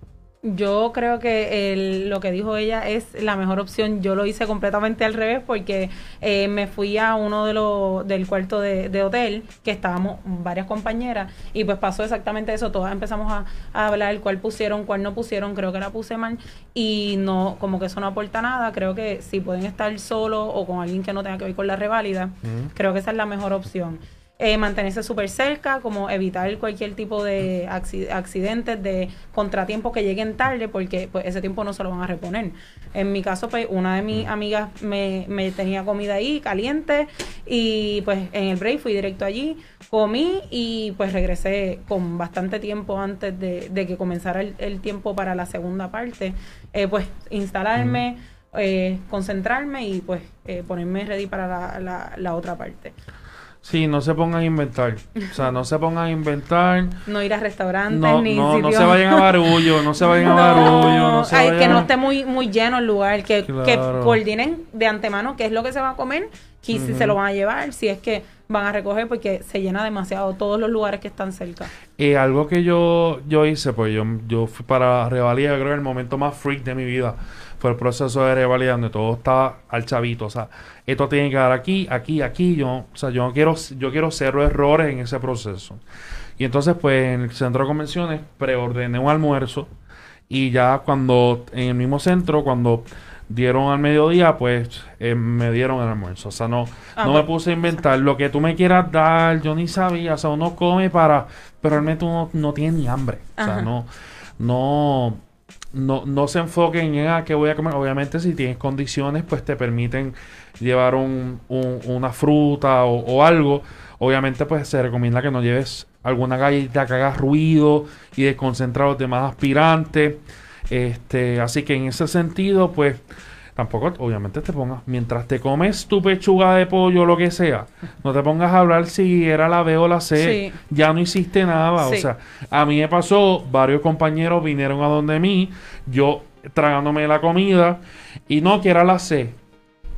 Yo creo que el- lo que dijo ella es la mejor opción. Yo lo hice completamente al revés porque eh, me fui a uno de los del cuarto de, de hotel que estábamos varias compañeras y pues pasó exactamente eso. Todas empezamos a, a hablar cuál pusieron, cuál no pusieron. Creo que la puse mal y no como que eso no aporta nada. Creo que si pueden estar solos o con alguien que no tenga que ver con la reválida, creo que esa es la mejor opción. Eh, mantenerse súper cerca, como evitar cualquier tipo de acci- accidentes, de contratiempos que lleguen tarde, porque pues ese tiempo no se lo van a reponer. En mi caso, pues una de mis amigas me, me tenía comida ahí, caliente, y pues en el break fui directo allí, comí y pues regresé con bastante tiempo antes de, de que comenzara el, el tiempo para la segunda parte, eh, pues instalarme, eh, concentrarme y pues eh, ponerme ready para la, la- la otra parte. Sí, no se pongan a inventar. O sea, no se pongan a inventar. No ir a restaurantes No, ni no, no se vayan a barullo, no se vayan a barullo, no se ay, vayan que no a- esté muy muy lleno el lugar, que, que coordinen de antemano qué es lo que se va a comer, y si se lo van a llevar, si es que van a recoger, porque se llena demasiado todos los lugares que están cerca. Y algo que yo, yo hice, pues yo, yo fui para revalida, creo que el momento más freak de mi vida fue el proceso de revalida donde todo estaba al chavito. O sea, esto tiene que dar aquí, aquí, aquí. Yo, o sea, yo no quiero, yo quiero cero errores en ese proceso. Y entonces, pues, en el centro de convenciones preordené un almuerzo Y ya cuando, en el mismo centro, cuando dieron al mediodía, pues eh, me dieron el almuerzo. O sea, no, Ah, no me bueno. puse a inventar lo que tú me quieras dar, yo ni sabía. O sea, uno come para, pero realmente uno no tiene ni hambre. O sea, Ajá. no, no, no, no se enfoquen en a qué voy a comer. Obviamente, si tienes condiciones, pues te permiten llevar un, un- una fruta o, o algo. Obviamente, pues se recomienda que no lleves alguna galleta que haga ruido y desconcentra a los demás aspirantes. Este, así que en ese sentido, pues tampoco, obviamente, te pongas, mientras te comes tu pechuga de pollo o lo que sea, no te pongas a hablar si era la B o la C. Sí. Ya no hiciste nada. O sea, a mí me pasó, varios compañeros vinieron a donde mí, yo tragándome la comida y no, que era la C.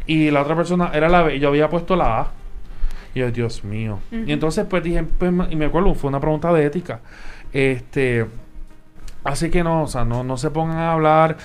Y la otra persona era la B y yo había puesto la A. Y yo, Dios mío. Y entonces, pues dije, pues, y me acuerdo, fue una pregunta de ética. Este, así que no, o sea, no, no se pongan a hablar.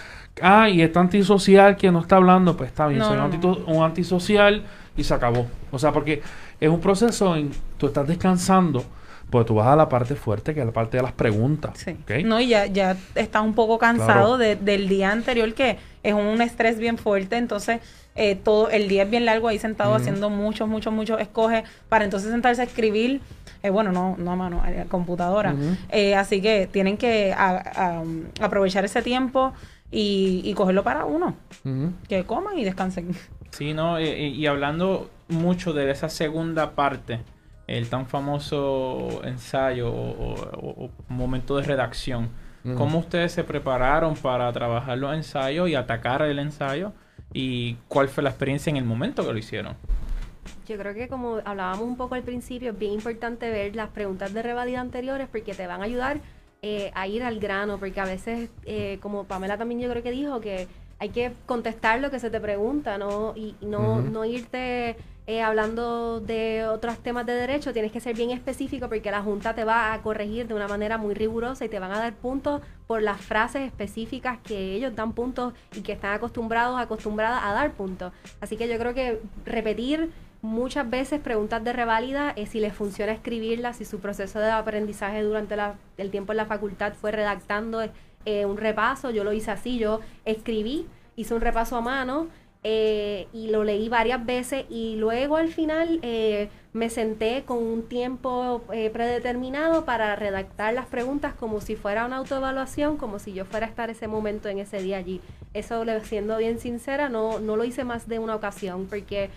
Ah, y está antisocial que no está hablando, pues está bien, No, soy no, un, no. un antisocial y se acabó. O sea, porque es un proceso en tú estás descansando, pues tú vas a la parte fuerte, que es la parte de las preguntas. Sí. No, y ya, ya estás un poco cansado Claro. de- del día anterior, que es un estrés bien fuerte, entonces eh, todo el día es bien largo ahí sentado haciendo muchos, muchos, muchos escoges para entonces sentarse a escribir, eh, bueno, no, no a mano, a la computadora. Eh, así que tienen que a- a- aprovechar ese tiempo y, y cogerlo para uno, que coman y descansen. Sí, no, y hablando mucho de esa segunda parte, el tan famoso ensayo o, o- o momento de redacción. ¿cómo ustedes se prepararon para trabajar los ensayos y atacar el ensayo? ¿Y cuál fue la experiencia en el momento que lo hicieron? Yo creo que como hablábamos un poco al principio, es bien importante ver las preguntas de revalida anteriores porque te van a ayudar eh, a ir al grano, porque a veces, eh, como Pamela también yo creo que dijo, que hay que contestar lo que se te pregunta, ¿no? Y, no, no irte eh, hablando de otros temas de derecho, tienes que ser bien específico porque la Junta te va a corregir de una manera muy rigurosa y te van a dar puntos por las frases específicas que ellos dan puntos y que están acostumbrados, acostumbradas a dar puntos. Así que yo creo que repetir muchas veces preguntas de reválida, eh, si les funciona escribirlas, si su proceso de aprendizaje durante la- el tiempo en la facultad fue redactando eh, un repaso, yo lo hice así, yo escribí, hice un repaso a mano eh, y lo leí varias veces y luego al final eh, me senté con un tiempo eh, predeterminado para redactar las preguntas como si fuera una autoevaluación, como si yo fuera a estar ese momento en ese día allí. Eso, siendo bien sincera, no, no lo hice más de una ocasión porque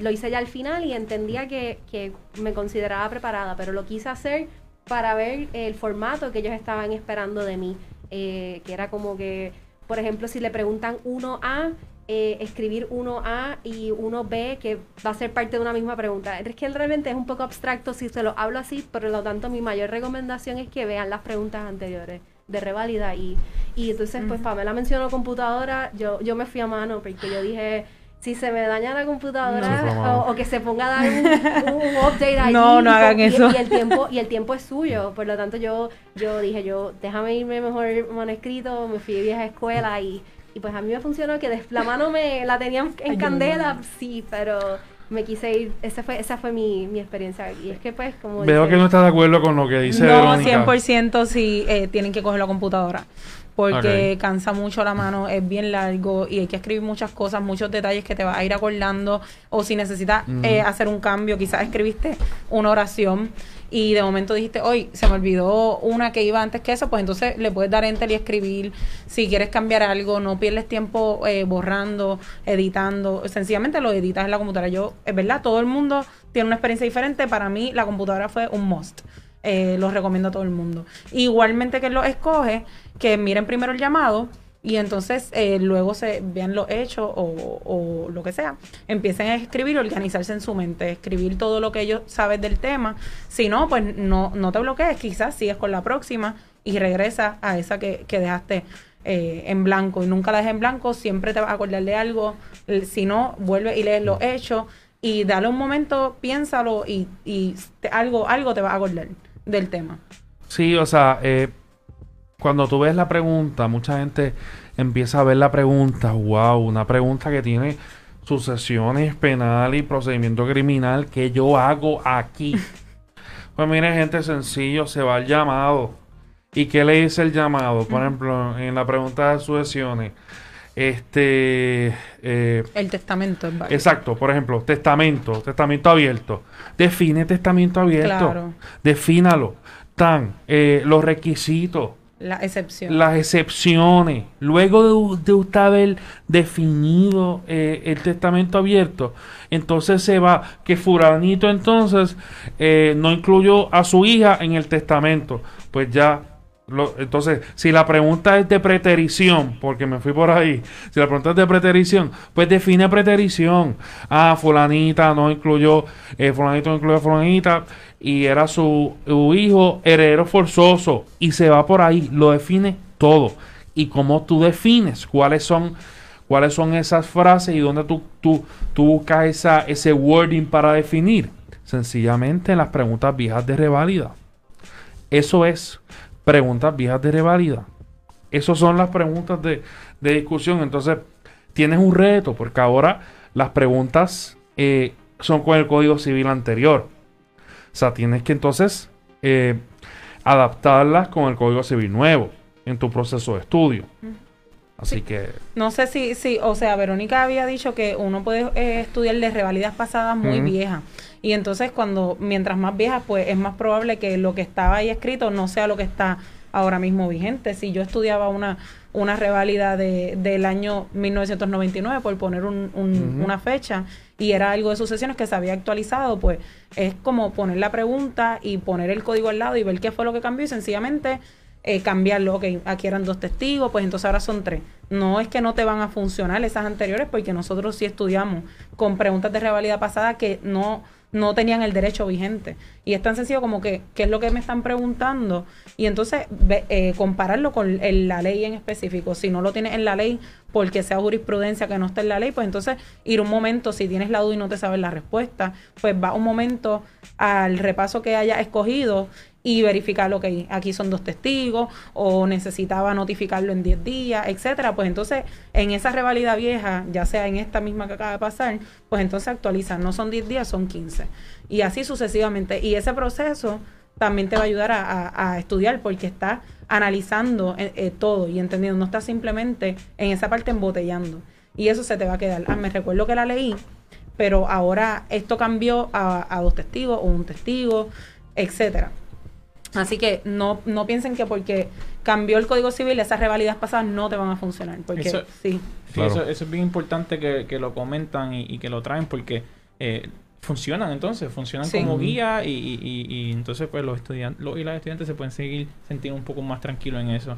lo hice ya al final y entendía que, que me consideraba preparada, pero lo quise hacer para ver el formato que ellos estaban esperando de mí, que era como que, por ejemplo, si le preguntan 1A, eh, escribir 1A y 1B, que va a ser parte de una misma pregunta. Es que realmente es un poco abstracto si se lo hablo así, por lo tanto mi mayor recomendación es que vean las preguntas anteriores de revalida y, y entonces pues Ujú. Pamela mencionó computadora, yo, yo me fui a mano porque yo dije si se me daña la computadora No, a o, o que se ponga a dar un, un- update allí No, no hagan y- eso. y el tiempo y el tiempo es suyo por lo tanto yo yo dije yo déjame irme mejor manuscrito me fui de vieja escuela y, y pues a mí me funcionó que de- la mano me la tenía en, Ay, candela no. sí pero me quise ir esa fue esa fue mi, mi experiencia y es que pues como Veo dice- que no estás de acuerdo con lo que dice no, Verónica. 100% si eh, tienen que coger la computadora. Porque cansa mucho la mano, es bien largo y hay que escribir muchas cosas, muchos detalles que te vas a ir acordando. O si necesitas eh, hacer un cambio, quizás escribiste una oración y de momento dijiste, hoy se me olvidó una que iba antes que eso, pues entonces le puedes dar enter y escribir. Si quieres cambiar algo, no pierdes tiempo eh, borrando, editando. Sencillamente lo editas en la computadora. Yo, es verdad, todo el mundo tiene una experiencia diferente. Para mí, la computadora fue un must. Eh, los recomiendo a todo el mundo. Igualmente que lo escoge, que miren primero el llamado y entonces eh, luego se vean los hechos o, lo que sea. Empiecen a escribir, organizarse en su mente, escribir todo lo que ellos saben del tema. Si no, pues no, no te bloquees, quizás sigues con la próxima y regresas a esa que, que dejaste eh, en blanco y nunca la dejes en blanco, siempre te vas a acordar de algo. Si no, vuelve y lees los hechos y dale un momento, piénsalo y, algo, algo te va a acordar del tema. Sí, o sea, eh, cuando tú ves la pregunta, mucha gente empieza a ver la pregunta, wow, una pregunta que tiene sucesiones penal y procedimiento criminal que yo hago aquí. pues mire, gente, sencillo, se va al llamado ¿Y qué le dice el llamado? Por ejemplo, en la pregunta de sucesiones. Este. eh, El testamento es válido. exacto, por ejemplo, testamento, testamento abierto. Define testamento abierto. Claro. Defínalo. Tan, eh, los requisitos, Las excepciones. Luego de, de usted haber definido eh, el testamento abierto, entonces se va que Furanito entonces eh, no incluyó a su hija en el testamento. Pues ya. entonces, si la pregunta es de preterición, porque me fui por ahí, si la pregunta es de preterición, pues define preterición. Ah, fulanita no incluyó, eh, fulanito no incluyó a fulanita y era su, su hijo heredero forzoso y se va por ahí, lo define todo. Y cómo tú defines cuáles son cuáles son esas frases y dónde tú, tú, tú buscas esa, ese wording para definir. Sencillamente en las preguntas viejas de reválida. Eso es preguntas viejas de reválida. Esas son las preguntas de, de discusión. Entonces, tienes un reto, porque ahora las preguntas eh, son con el código civil anterior. O sea, tienes que entonces eh, adaptarlas con el código civil nuevo en tu proceso de estudio. Así que, No sé si, si, o sea, Verónica había dicho que uno puede eh, estudiar de revalidas pasadas muy viejas. Y entonces cuando, mientras más viejas, pues es más probable que lo que estaba ahí escrito no sea lo que está ahora mismo vigente. Si yo estudiaba una, una reválida de, del año 1999, por poner un, un- una fecha, y era algo de sucesiones que se había actualizado, pues es como poner la pregunta y poner el código al lado y ver qué fue lo que cambió y sencillamente eh, cambiarlo. Ok, aquí eran dos testigos, pues entonces ahora son tres. No es que no te van a funcionar esas anteriores, porque nosotros sí estudiamos con preguntas de revalida pasada que no, no tenían el derecho vigente. Y es tan sencillo como que, ¿qué es lo que me están preguntando? Y entonces eh, compararlo con la ley en específico. Si no lo tienes en la ley, porque sea jurisprudencia que no está en la ley, pues entonces ir un momento, si tienes la duda y no te sabes la respuesta, pues va un momento al repaso que haya escogido y verificar lo que aquí son dos testigos o necesitaba notificarlo en 10 días, etcétera, pues entonces en esa revalida vieja, ya sea en esta misma que acaba de pasar, pues entonces actualizan, no son 10 días, son 15 y así sucesivamente y ese proceso también te va a ayudar a, estudiar porque está analizando eh, eh, todo y entendiendo, no está simplemente en esa parte embotellando y eso se te va a quedar. Ah, me recuerdo que la leí, pero ahora esto cambió a, a dos testigos o un testigo, etcétera. Así que no, no piensen que porque cambió el Código Civil, esas revalidas pasadas no te van a funcionar. Porque Eso- sí, Claro. eso, eso es bien importante que, que lo comentan y, y que lo traen porque eh, funcionan entonces, funcionan Sí. como guía y, y- y- y entonces pues los estudiantes los, y las estudiantes se pueden seguir sentir un poco más tranquilos en eso.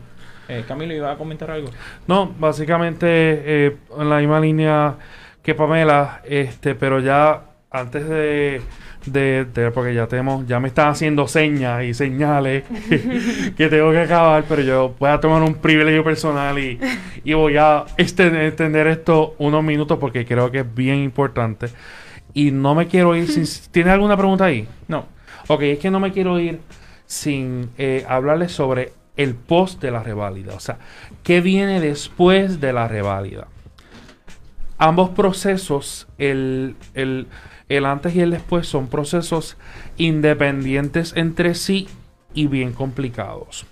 Eh, Camilo, ¿iba a comentar algo? no, básicamente eh, en la misma línea que Pamela, este, pero ya antes de, de, de- porque ya tenemos, ya me están haciendo señas y señales que tengo que acabar, pero yo voy a tomar un privilegio personal y, y voy a extender, extender esto unos minutos porque creo que es bien importante. Y no me quiero ir sin... ¿Tienes alguna pregunta ahí? No, Ok, es que no me quiero ir sin eh, hablarles sobre el post de la reválida. O sea, ¿qué viene después de la reválida? Ambos procesos, el, el- el antes y el después, son procesos independientes entre sí y bien complicados.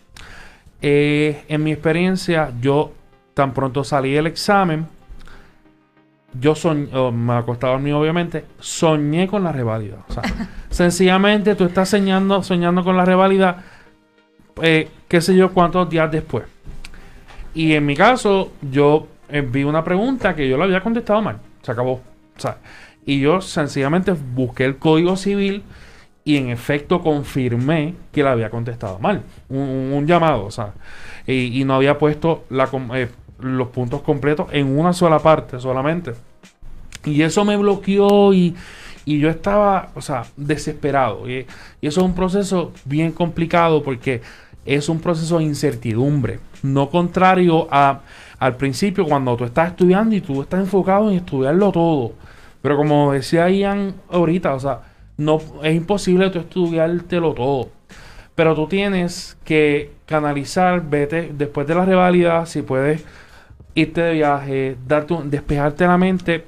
Eh, en mi experiencia, yo tan pronto salí del examen, yo soñ oh, me acostaba a dormir obviamente, soñé con la reválida. O sea, sencillamente tú estás soñando, soñando con la reválida, eh, qué sé yo cuántos días después. Y en mi caso, yo eh, vi una pregunta que yo la había contestado mal. Se acabó. O sea, y yo sencillamente busqué el código civil y en efecto confirmé que la había contestado mal. Un, llamado, o sea. Y, no había puesto eh, los puntos completos en una sola parte solamente. Y eso me bloqueó y, y yo estaba, o sea, desesperado. Y, y eso es un proceso bien complicado porque es un proceso de incertidumbre. No contrario a, al principio cuando tú estás estudiando y tú estás enfocado en estudiarlo todo. Pero como decía Ian ahorita, o sea, no, es imposible tú estudiártelo todo. Pero tú tienes que canalizar, vete después de la reválida, si puedes irte de viaje, darte un- despejarte la mente,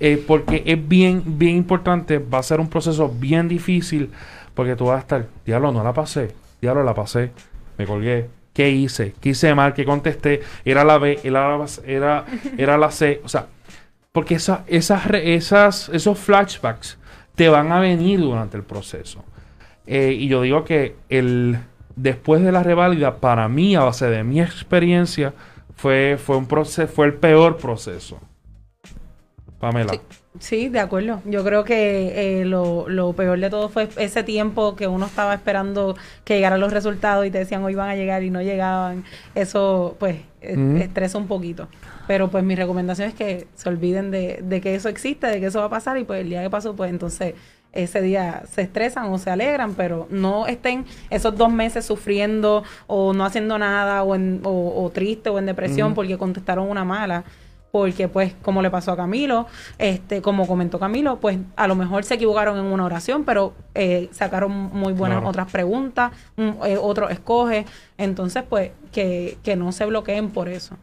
eh, porque es bien, bien importante, va a ser un proceso bien difícil, porque tú vas a estar, diablo, no la pasé, diablo, la pasé, me colgué. ¿Qué hice? ¿Qué hice mal? ¿Qué contesté? ¿Era la B? ¿Era la, era, era la C? O sea, porque esa, esas, esas, esos flashbacks te van a venir durante el proceso. Eh, y yo digo que el después de la reválida, para mí, a base de mi experiencia, fue, fue un proceso, fue el peor proceso. Pamela. Sí, de acuerdo. Yo creo que eh, lo, lo peor de todo fue ese tiempo que uno estaba esperando que llegaran los resultados y te decían hoy van a llegar y no llegaban. Eso, pues, eh, Ujú. estresa un poquito. Pero, pues, mi recomendación es que se olviden de, de que eso existe, de que eso va a pasar y, pues, el día que pasó, pues, entonces ese día se estresan o se alegran, pero no estén esos dos meses sufriendo o no haciendo nada o, en, o, o triste o en depresión Ujú. porque contestaron una mala porque pues como le pasó a Camilo, este, como comentó Camilo, pues a lo mejor se equivocaron en una oración, pero eh, sacaron muy buenas Claro. otras preguntas, mm, eh, otro escoge, entonces pues que, que no se bloqueen por eso.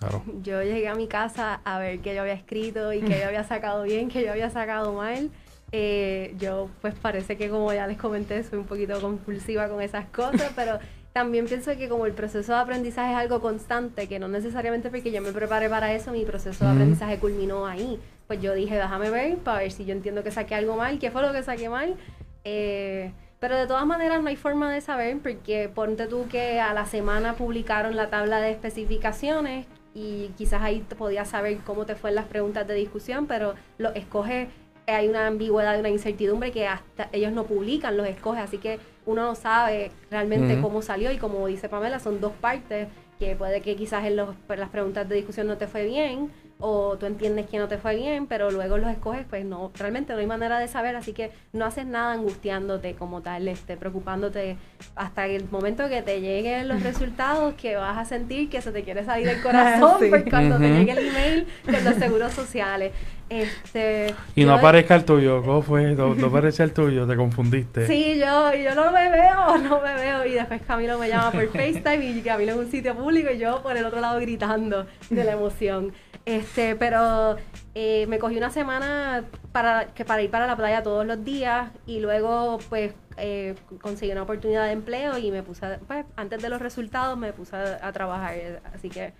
Claro. Yo llegué a mi casa a ver qué yo había escrito y que yo había sacado bien, que yo había sacado mal. Eh, yo, pues parece que como ya les comenté, soy un poquito compulsiva con esas cosas, pero también pienso que como el proceso de aprendizaje es algo constante, que no necesariamente porque yo me preparé para eso, mi proceso de Ujú. aprendizaje culminó ahí. Pues yo dije, déjame ver para ver si yo entiendo que saqué algo mal, qué fue lo que saqué mal. Eh, pero de todas maneras no hay forma de saber porque ponte tú que a la semana publicaron la tabla de especificaciones y quizás ahí te podías saber cómo te fue en las preguntas de discusión, pero lo escoge, hay una ambigüedad, una incertidumbre que hasta ellos no publican, los escoge, así que uno no sabe realmente cómo salió y como dice Pamela, son dos partes que puede que quizás en los, pues, las preguntas de discusión no te fue bien o tú entiendes que no te fue bien, pero luego los escoges, pues no, realmente no hay manera de saber, así que no haces nada angustiándote como tal, este, preocupándote hasta el momento que te lleguen los resultados, que vas a sentir que se te quiere salir el corazón, Sí. pues cuando te llegue el email con los seguros sociales. Este, Y no aparezca el tuyo. ¿Cómo fue? No, no aparece el tuyo. Te confundiste. Sí, yo, yo no me veo, no me veo. Y después Camilo me llama por FaceTime y Camilo en un sitio público y yo por el otro lado gritando de la emoción. Este, pero eh, me cogí una semana para, que para ir para la playa todos los días y luego pues eh, conseguí una oportunidad de empleo y me puse, a- pues antes de los resultados me puse a, a trabajar. Así que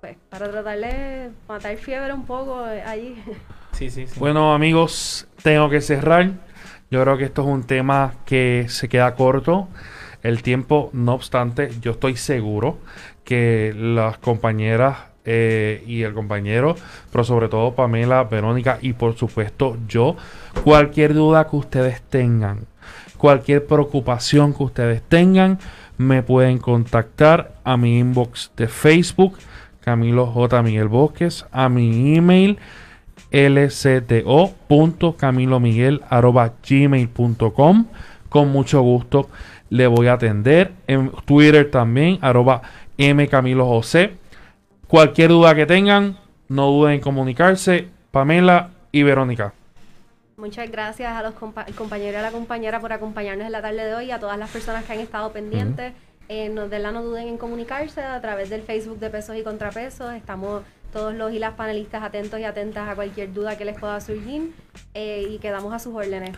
pues para tratar de matar fiebre un poco eh, allí. Sí, sí, sí. Bueno, amigos, tengo que cerrar. Yo creo que esto es un tema que se queda corto. El tiempo, no obstante, yo estoy seguro que las compañeras eh, y el compañero, pero sobre todo Pamela, Verónica y por supuesto yo, cualquier duda que ustedes tengan, cualquier preocupación que ustedes tengan, me pueden contactar a mi inbox de Facebook, Camilo J. Miguel Bosques, a mi email lcto.camilomiguel.gmail.com Con mucho gusto le voy a atender. En Twitter también, arroba mcamilojosé. Cualquier duda que tengan, no duden en comunicarse. Pamela y Verónica. Muchas gracias a los compa- al compañero y a la compañera por acompañarnos en la tarde de hoy y a todas las personas que han estado pendientes. Eh, no, de verdad no duden en comunicarse a través del Facebook de Pesos y Contrapesos. Estamos todos los y las panelistas atentos y atentas a cualquier duda que les pueda surgir eh, y quedamos a sus órdenes.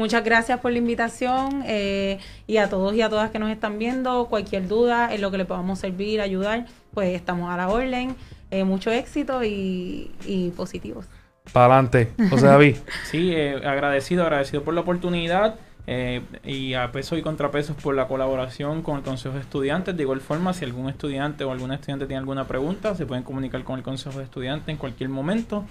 Muchas gracias por la invitación eh, y a todos y a todas que nos están viendo. Cualquier duda en lo que le podamos servir, ayudar, pues estamos a la orden. Eh, mucho éxito y, y positivos. Para adelante. José David. Sí, eh, agradecido, agradecido por la oportunidad eh, y a pesos y contrapesos por la colaboración con el Consejo de Estudiantes. De igual forma, si algún estudiante o algún estudiante tiene alguna pregunta, se pueden comunicar con el Consejo de Estudiantes en cualquier momento.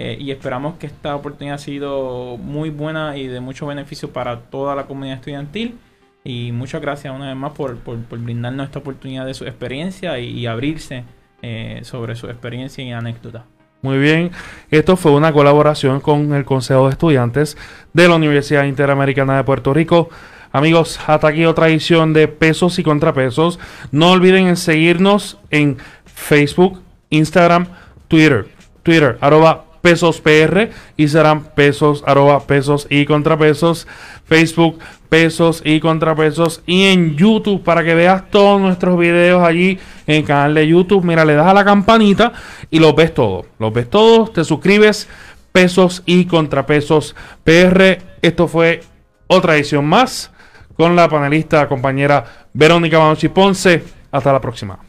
Eh, y esperamos que esta oportunidad ha sido muy buena y de mucho beneficio para toda la comunidad estudiantil. Y muchas gracias una vez más por, por, brindarnos esta oportunidad de su experiencia y, abrirse eh, sobre su experiencia y anécdota. Muy bien, esto fue una colaboración con el Consejo de Estudiantes de la Universidad Interamericana de Puerto Rico. Amigos, hasta aquí otra edición de Pesos y Contrapesos. No olviden en seguirnos en Facebook, Instagram, Twitter. Twitter, arroba pesos PR, Instagram pesos, arroba pesos y contrapesos, Facebook pesos y contrapesos y en YouTube para que veas todos nuestros videos allí en el canal de YouTube. Mira, le das a la campanita y los ves todos. Los ves todos, te suscribes, pesos y contrapesos PR. Esto fue otra edición más con la panelista compañera Verónica Manochi Ponce. Hasta la próxima.